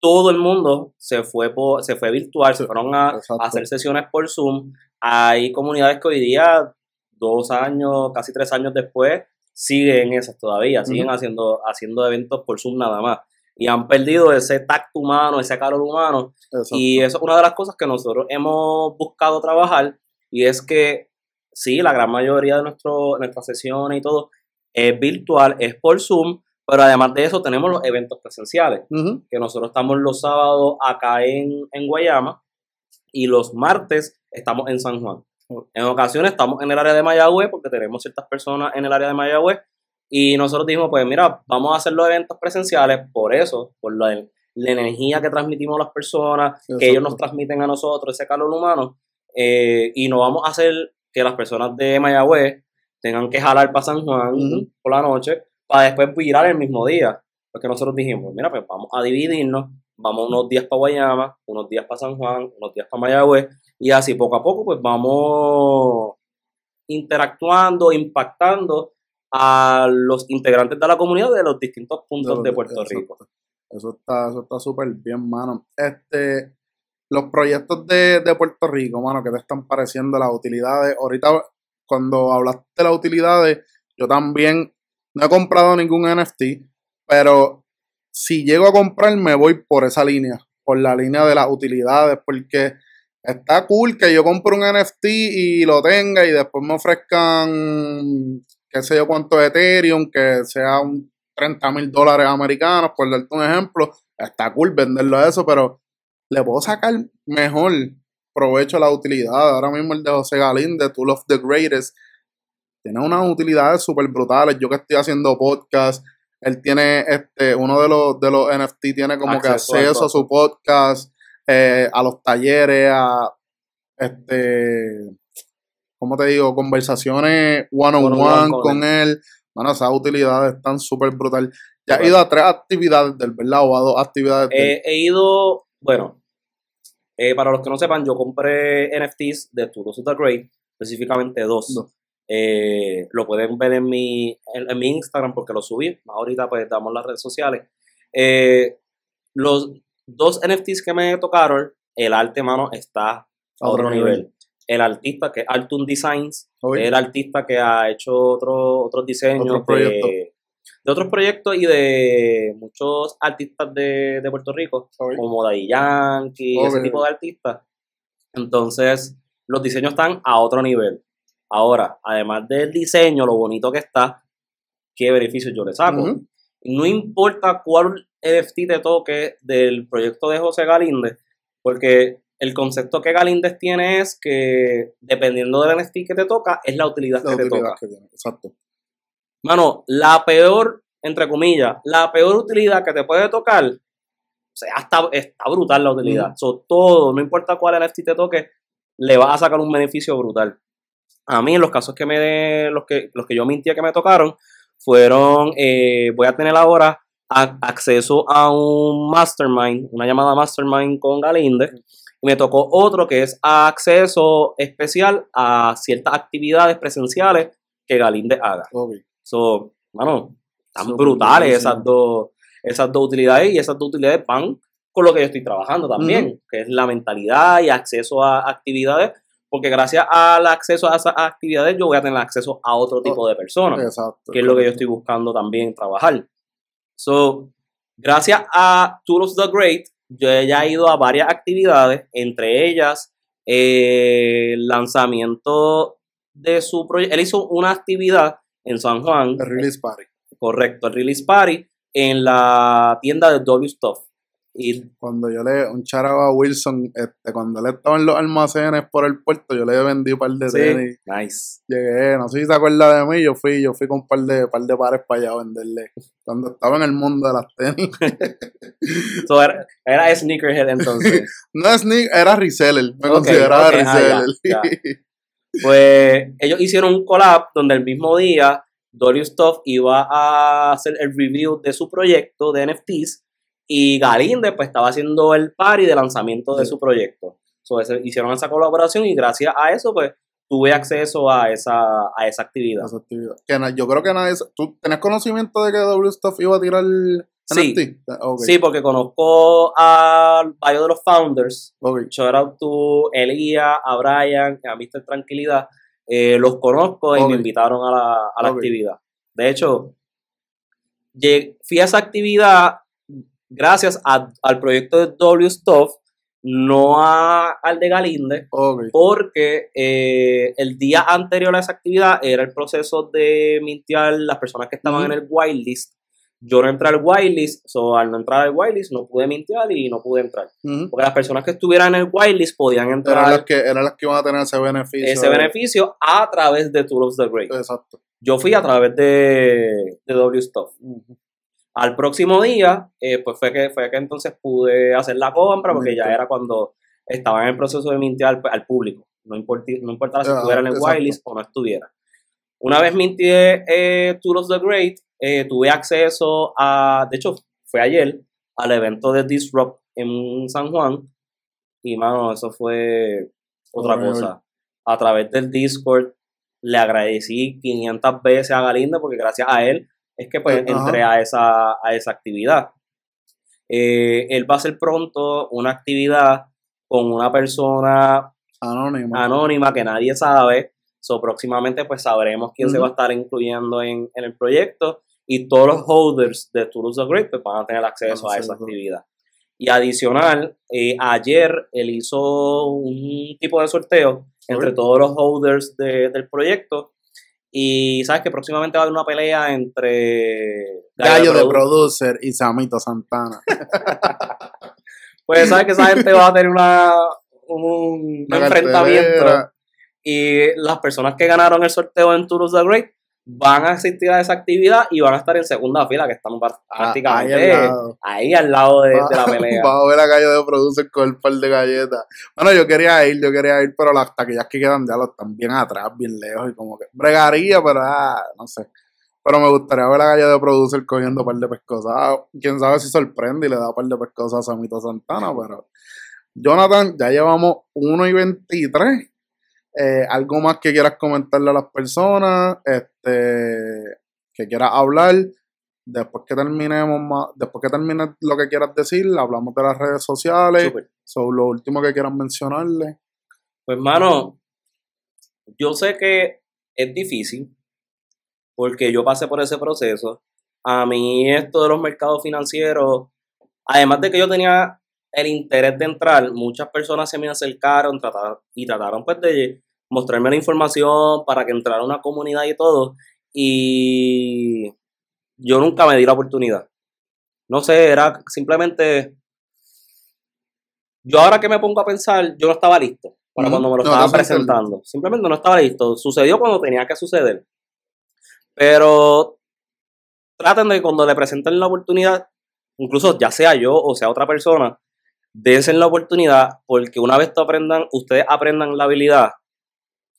todo el mundo se fue se fue virtual, se fueron a, hacer sesiones por Zoom. Hay comunidades que hoy día, dos años, casi tres años después, siguen esas todavía, siguen haciendo, haciendo eventos por Zoom nada más. Y han perdido ese tacto humano, ese calor humano. Y eso es una de las cosas que nosotros hemos buscado trabajar. Y es que sí, la gran mayoría de nuestro, nuestras sesiones y todo es virtual, es por Zoom, pero además de eso tenemos los eventos presenciales, que nosotros estamos los sábados acá en, en Guayama y los martes estamos en San Juan. En ocasiones estamos en el área de Mayagüez porque tenemos ciertas personas en el área de Mayagüez y nosotros dijimos, pues mira, vamos a hacer los eventos presenciales por eso, por la, la energía que transmitimos a las personas, que ellos nos transmiten a nosotros, ese calor humano, eh, y no vamos a hacer que las personas de Mayagüez tengan que jalar para San Juan por la noche para después virar el mismo día. Porque nosotros dijimos, mira, pues vamos a dividirnos, vamos unos días para Guayama, unos días para San Juan, unos días para Mayagüez, y así poco a poco pues vamos interactuando, impactando a los integrantes de la comunidad de los distintos puntos de, Puerto Rico. Eso está eso está súper bien, mano. Este, los proyectos de, de, Puerto Rico, mano, ¿qué te están pareciendo las utilidades? Ahorita, cuando hablaste de las utilidades, yo también no he comprado ningún NFT, pero si llego a comprar me voy por esa línea, por la línea de las utilidades, porque está cool que yo compre un NFT y lo tenga y después me ofrezcan, qué sé yo cuánto Ethereum, que sea un 30 mil dólares americanos, por darte un ejemplo. Está cool venderlo a eso, pero le puedo sacar mejor provecho a la utilidad. Ahora mismo el de José Galín, de Tool of the Greatest, tiene unas utilidades súper brutales. Yo que estoy haciendo podcast, él tiene este, uno de los, de los NFT tiene como que acceso a su podcast, eh, a los talleres, a este, ¿cómo te digo? Conversaciones one on one, con, él. Bueno, esas utilidades están súper brutales. Ya he ido a tres actividades del, ¿verdad? O a dos actividades He ido, bueno, eh, para los que no sepan, yo compré NFTs de Tudos of the Great, específicamente dos. Eh, lo pueden ver en mi, en, mi Instagram porque lo subí. Ahorita pues damos las redes sociales. Eh, los dos NFTs que me tocaron, el arte, mano, está a otro, nivel. El artista que es Altun Designs, el artista que ha hecho otro, otros diseños de, otros proyectos y de muchos artistas de, Puerto Rico, como Daddy Yankee, ese tipo de artistas. Entonces, los diseños están a otro nivel. Ahora, además del diseño, lo bonito que está, qué beneficio yo le saco. No importa cuál NFT te toque del proyecto de José Galíndez, porque el concepto que Galíndez tiene es que dependiendo del NFT que te toca, es la utilidad que te toca. exacto. Mano, la peor, entre comillas, la peor utilidad que te puede tocar, o sea, está, está brutal la utilidad. todo, no importa cuál NFT te toque, le vas a sacar un beneficio brutal. A mí, en los casos que me los que, los que yo mintía que me tocaron, fueron, eh, voy a tener ahora acceso a un mastermind, una llamada mastermind con Galinde. Y me tocó otro que es acceso especial a ciertas actividades presenciales que Galinde haga. So, bueno, están brutales esas dos, esas dos utilidades y esas dos utilidades van con lo que yo estoy trabajando también, que es la mentalidad y acceso a actividades, porque gracias al acceso a esas actividades yo voy a tener acceso a otro tipo de personas, Exacto, que es lo que yo estoy buscando también trabajar. So, gracias a Tools the Great, yo ya he ido a varias actividades, entre ellas el lanzamiento de su proyecto. Él hizo una actividad en San Juan. El Release Party. Correcto, el Release Party en la tienda de W Stuff. Y cuando yo le, un charaba a Wilson, este, cuando él estaba en los almacenes por el puerto, yo le vendí un par de tenis. Nice. Llegué, no sé si se acuerda de mí, yo fui, yo fui con un par de, par de pares para allá a venderle. Cuando estaba en el mundo de las tenis. so, era, era, sneakerhead entonces. no sneaker, era reseller, me consideraba ah, reseller. pues ellos hicieron un collab donde el mismo día Dolly Stuff iba a hacer el review de su proyecto de NFTs y Galinde pues estaba haciendo el party de lanzamiento de su proyecto. So, hicieron esa colaboración y gracias a eso pues tuve acceso a esa, a esa actividad. yo creo que nadie... ¿Tú tenés conocimiento de que W Stuff iba a tirar Sí, sí, porque conozco a varios de los founders. Okay. Shout out to Elia, a Brian, a Mr. Tranquilidad. Eh, los conozco y me invitaron a la, a la actividad. De hecho, fui a esa actividad gracias al proyecto de W Stuff, no al de Galinde, porque eh, el día anterior a esa actividad era el proceso de mintear las personas que estaban en el whitelist. Yo no entré al whitelist, so, al no entrar al whitelist no pude mintear y no pude entrar. Porque las personas que estuvieran en el whitelist podían entrar. Eran las que, eran las que iban a tener ese beneficio. Ese beneficio a través de Tools of the Great. Exacto. Yo fui a través de, de W Stuff. Al próximo día, eh, pues fue que, fue que entonces pude hacer la compra, porque ya era cuando estaba en el proceso de mintear al, público. No, importa, no importaba si ah, estuviera en el whitelist o no estuviera. Una vez mintié eh, Tools the Great, eh, tuve acceso a, de hecho, fue ayer, al evento de Disrupt en San Juan. Y mano, eso fue otra cosa. A través del Discord le agradecí 500 veces a Galinda porque gracias a él es que pues entré a esa, a esa actividad. Eh, él va a hacer pronto una actividad con una persona anónima, anónima que nadie sabe. So, próximamente pues sabremos quién se va a estar incluyendo en, el proyecto. Y todos los holders de Toulouse the Great pues, van a tener acceso a esa actividad. Y adicional, eh, ayer él hizo un tipo de sorteo entre todos los holders del proyecto y sabes que próximamente va a haber una pelea entre Gallo, de, Producer y Samito Santana. pues sabes que esa gente va a tener una, un enfrentamiento. Y las personas que ganaron el sorteo en Tours the Great van a asistir a esa actividad y van a estar en segunda fila, que están ah, prácticamente ahí, al lado, de, la pelea. Vamos a ver a Gallo de Producer con el par de galletas. Bueno, yo quería ir, yo quería ir, pero las taquillas que quedan ya lo están bien atrás, bien lejos y como que bregaría, pero ah, no sé. Pero me gustaría ver a Gallo de Producer cogiendo un par de pescosas. Quién sabe si sorprende y le da un par de pescosas a Samito Santana, pero... Jonathan, ya llevamos 1 y 23 eh, algo más que quieras comentarle a las personas, este, que quieras hablar. Después que terminemos más, después que termines lo que quieras decir, hablamos de las redes sociales, sobre lo último que quieras mencionarle. Pues mano, yo sé que es difícil, porque yo pasé por ese proceso. A mí esto de los mercados financieros, además de que yo tenía el interés de entrar, muchas personas se me acercaron y trataron pues de mostrarme la información para que entrara una comunidad y todo. Y yo nunca me di la oportunidad. No sé, era simplemente... Yo ahora que me pongo a pensar, yo no estaba listo para cuando me lo estaban presentando. Simplemente no estaba listo. Sucedió cuando tenía que suceder. Pero traten de cuando le presenten la oportunidad, incluso ya sea yo o sea otra persona, dense la oportunidad porque una vez aprendan, ustedes aprendan la habilidad,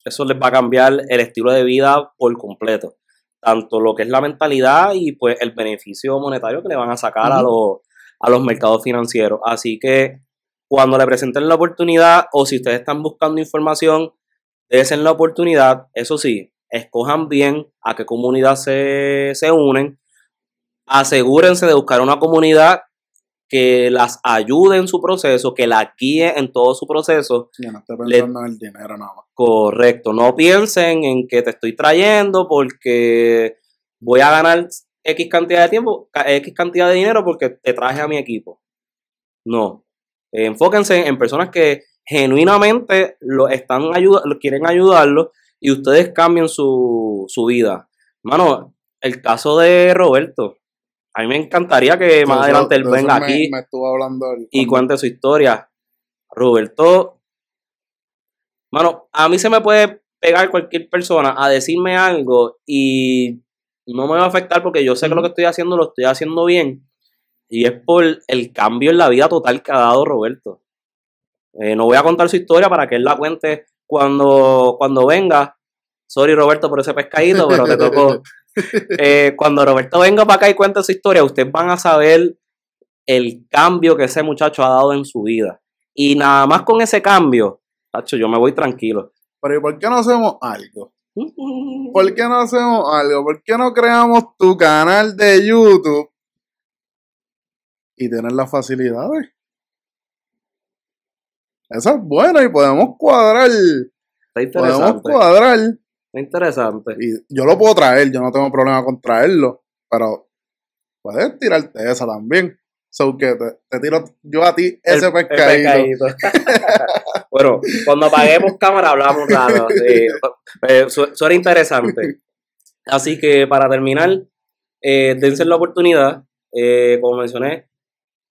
eso les va a cambiar el estilo de vida por completo. tanto lo que es la mentalidad y pues el beneficio monetario que le van a sacar a, los, a los mercados financieros. Así que cuando le presenten la oportunidad o si ustedes están buscando información, desen la oportunidad. Eso sí, escojan bien a qué comunidad se, se unen. Asegúrense de buscar una comunidad que las ayude en su proceso, que la guíe en todo su proceso. no estoy pensando en el dinero nada más. Correcto, no piensen en que te estoy trayendo porque voy a ganar X cantidad de tiempo, X cantidad de dinero porque te traje a mi equipo. No, enfóquense en personas que genuinamente lo están lo quieren ayudarlo y ustedes cambien su, su vida. Mano, el caso de Roberto, a mí me encantaría que más adelante él venga aquí y cuente su historia. Roberto, mano, a mí se me puede pegar cualquier persona a decirme algo y no me va a afectar porque yo sé que lo que estoy haciendo lo estoy haciendo bien. Y es por el cambio en la vida total que ha dado Roberto. Eh, no voy a contar su historia para que él la cuente cuando, cuando venga. Sorry Roberto por ese pescadito, pero te tocó. Eh, cuando Roberto venga para acá y cuente su historia, ustedes van a saber el cambio que ese muchacho ha dado en su vida. Y nada más con ese cambio, tacho, yo me voy tranquilo. Pero ¿y por qué no hacemos algo? ¿Por qué no hacemos algo? ¿Por qué no creamos tu canal de YouTube y tener las facilidades? Eso es bueno y podemos cuadrar. Podemos cuadrar interesante. Y yo lo puedo traer, yo no tengo problema con traerlo, pero puedes tirarte esa también. So que te, tiro yo a ti ese pescadito. bueno, cuando apaguemos cámara hablamos nada. Sí. Eh, suena interesante. Así que para terminar, eh, dense la oportunidad. Eh, como mencioné,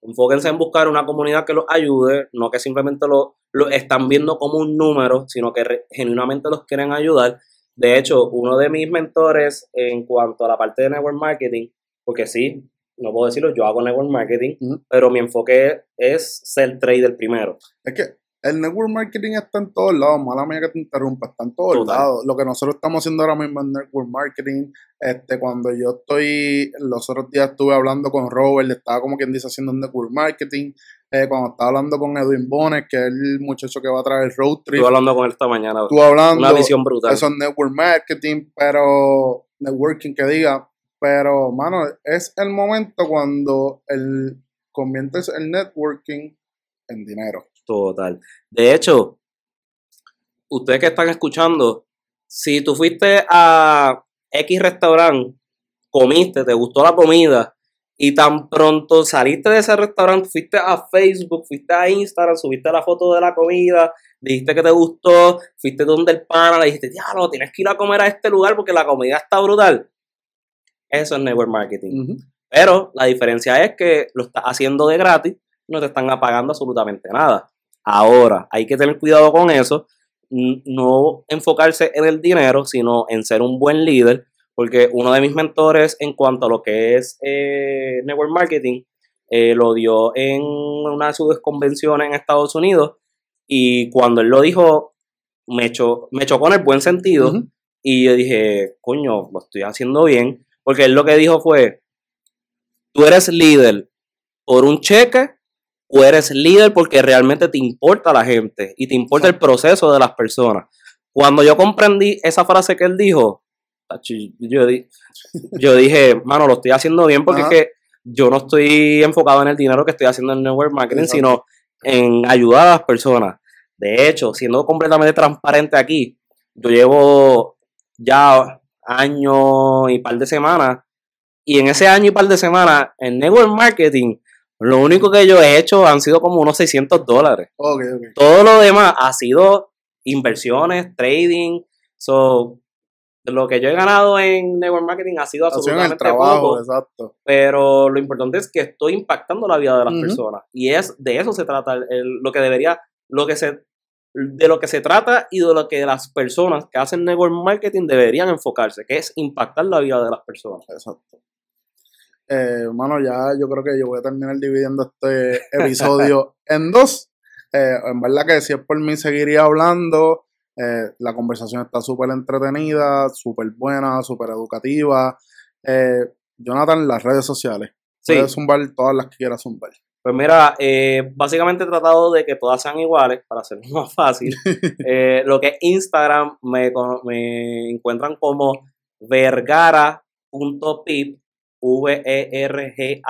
enfóquense en buscar una comunidad que los ayude, no que simplemente lo, lo están viendo como un número, sino que genuinamente los quieren ayudar. De hecho, uno de mis mentores en cuanto a la parte de network marketing, porque sí, no puedo decirlo, yo hago network marketing, pero mi enfoque es ser trader primero. Es que el network marketing está en todos lados, mala mía que te interrumpa, está en todos lados. Lo que nosotros estamos haciendo ahora mismo en network marketing, este, cuando yo estoy, los otros días estuve hablando con Robert, estaba como quien dice haciendo network marketing, eh, cuando estaba hablando con Edwin Bones, que es el muchacho que va a traer el road trip. Estuve hablando con él esta mañana. Estuve hablando. Una visión brutal. Eso es network marketing, pero networking que diga, pero mano, es el momento cuando el conviertes el networking en dinero. Total. De hecho, ustedes que están escuchando, si tú fuiste a X restaurante, comiste, te gustó la comida y tan pronto saliste de ese restaurante, fuiste a Facebook, fuiste a Instagram, subiste la foto de la comida, dijiste que te gustó, fuiste donde el pana, le dijiste, diablo, tienes que ir a comer a este lugar porque la comida está brutal. Eso es network marketing. Pero la diferencia es que lo estás haciendo de gratis, no te están apagando absolutamente nada. Ahora, hay que tener cuidado con eso, no enfocarse en el dinero, sino en ser un buen líder, porque uno de mis mentores en cuanto a lo que es eh, network marketing, eh, lo dio en una de sus convenciones en Estados Unidos y cuando él lo dijo, me, me chocó en el buen sentido y yo dije, coño, lo estoy haciendo bien, porque él lo que dijo fue, tú eres líder por un cheque o eres líder porque realmente te importa la gente y te importa el proceso de las personas. Cuando yo comprendí esa frase que él dijo, yo, yo dije, mano, lo estoy haciendo bien porque es que yo no estoy enfocado en el dinero que estoy haciendo en network marketing, sino en ayudar a las personas. De hecho, siendo completamente transparente aquí, yo llevo ya año y par de semanas y en ese año y par de semanas en network marketing lo único que yo he hecho han sido como unos 600 dólares. Todo lo demás ha sido inversiones, trading. So, lo que yo he ganado en network marketing ha sido absolutamente trabajo, Exacto. Pero lo importante es que estoy impactando la vida de las personas. Y es de eso se trata lo que debería, lo que se, de lo que se trata y de lo que las personas que hacen network marketing deberían enfocarse, que es impactar la vida de las personas. Exacto. Eh, mano, ya yo creo que yo voy a terminar dividiendo este episodio en dos. Eh, en verdad que si es por mí seguiría hablando, Eh, la conversación está súper entretenida, súper buena, súper educativa. Eh, Jonathan, las redes sociales. Sí. Puedes zumbar todas las que quieras zumbar. Pues mira, eh, básicamente he tratado de que todas sean iguales para hacerlo más fácil. lo que es Instagram me, me encuentran como vergara.pip, V-E-R-G-A-R-A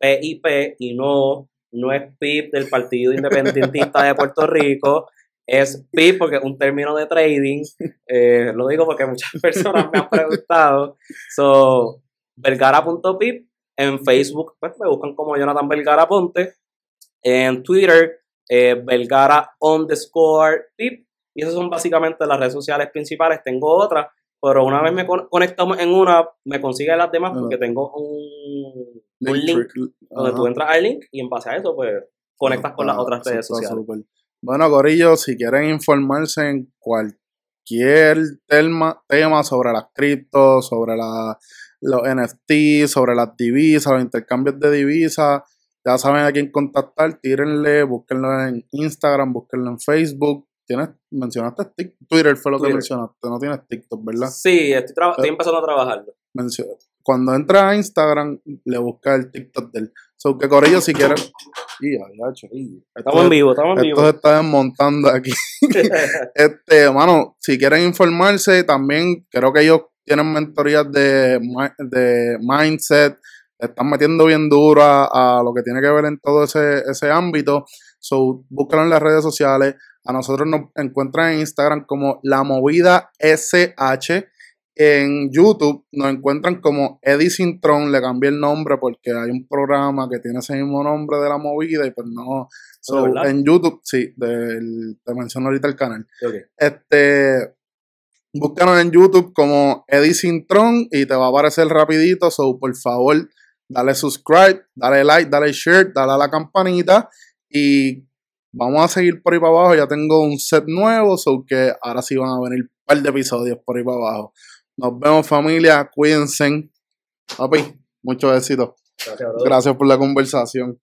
.pip y no, no es PIP del Partido Independentista de Puerto Rico, es PIP porque es un término de trading. Eh, lo digo porque muchas personas me han preguntado. So, vergara.pip. En Facebook, pues me buscan como Jonathan Vergara Ponte. En Twitter, eh, Vergara underscore pip. Y esas son básicamente las redes sociales principales. Tengo otras, pero una vez me conectamos en una, me consigue las demás porque tengo un un link donde tú entras al link y en base a eso, pues conectas con las otras redes sociales. Bueno, Corillo, si quieren informarse en cualquier tema, tema sobre las criptos, sobre la, los NFT, sobre las divisas, los intercambios de divisas, ya saben a quién contactar, tírenle, búsquenlo en Instagram, búsquenlo en Facebook. ¿Tienes, mencionaste Twitter, fue lo que mencionaste, no tienes TikTok, ¿verdad? Sí, estoy, estoy empezando a trabajarlo cuando entra a Instagram, le busca el TikTok del. So que Corillo, si quieren. estamos en vivo, estamos en vivo. Esto se está desmontando aquí. este, mano, si quieren informarse, también creo que ellos tienen mentorías de, de mindset. Están metiendo bien duro a, lo que tiene que ver en todo ese, ese ámbito. So, búscalo en las redes sociales. A nosotros nos encuentran en Instagram como La Movida SH en YouTube nos encuentran como Eddie Sintron, le cambié el nombre porque hay un programa que tiene ese mismo nombre de la movida y pues no. en YouTube, sí, del, te menciono ahorita el canal. Este, búscanos en YouTube como Eddie Sintron y te va a aparecer rapidito. So, por favor, dale subscribe, dale like, dale share, dale a la campanita y vamos a seguir por ahí para abajo. Ya tengo un set nuevo, so que ahora sí van a venir un par de episodios por ahí para abajo. Nos vemos familia, cuídense. Papi, mucho éxito. Gracias, Gracias por la conversación.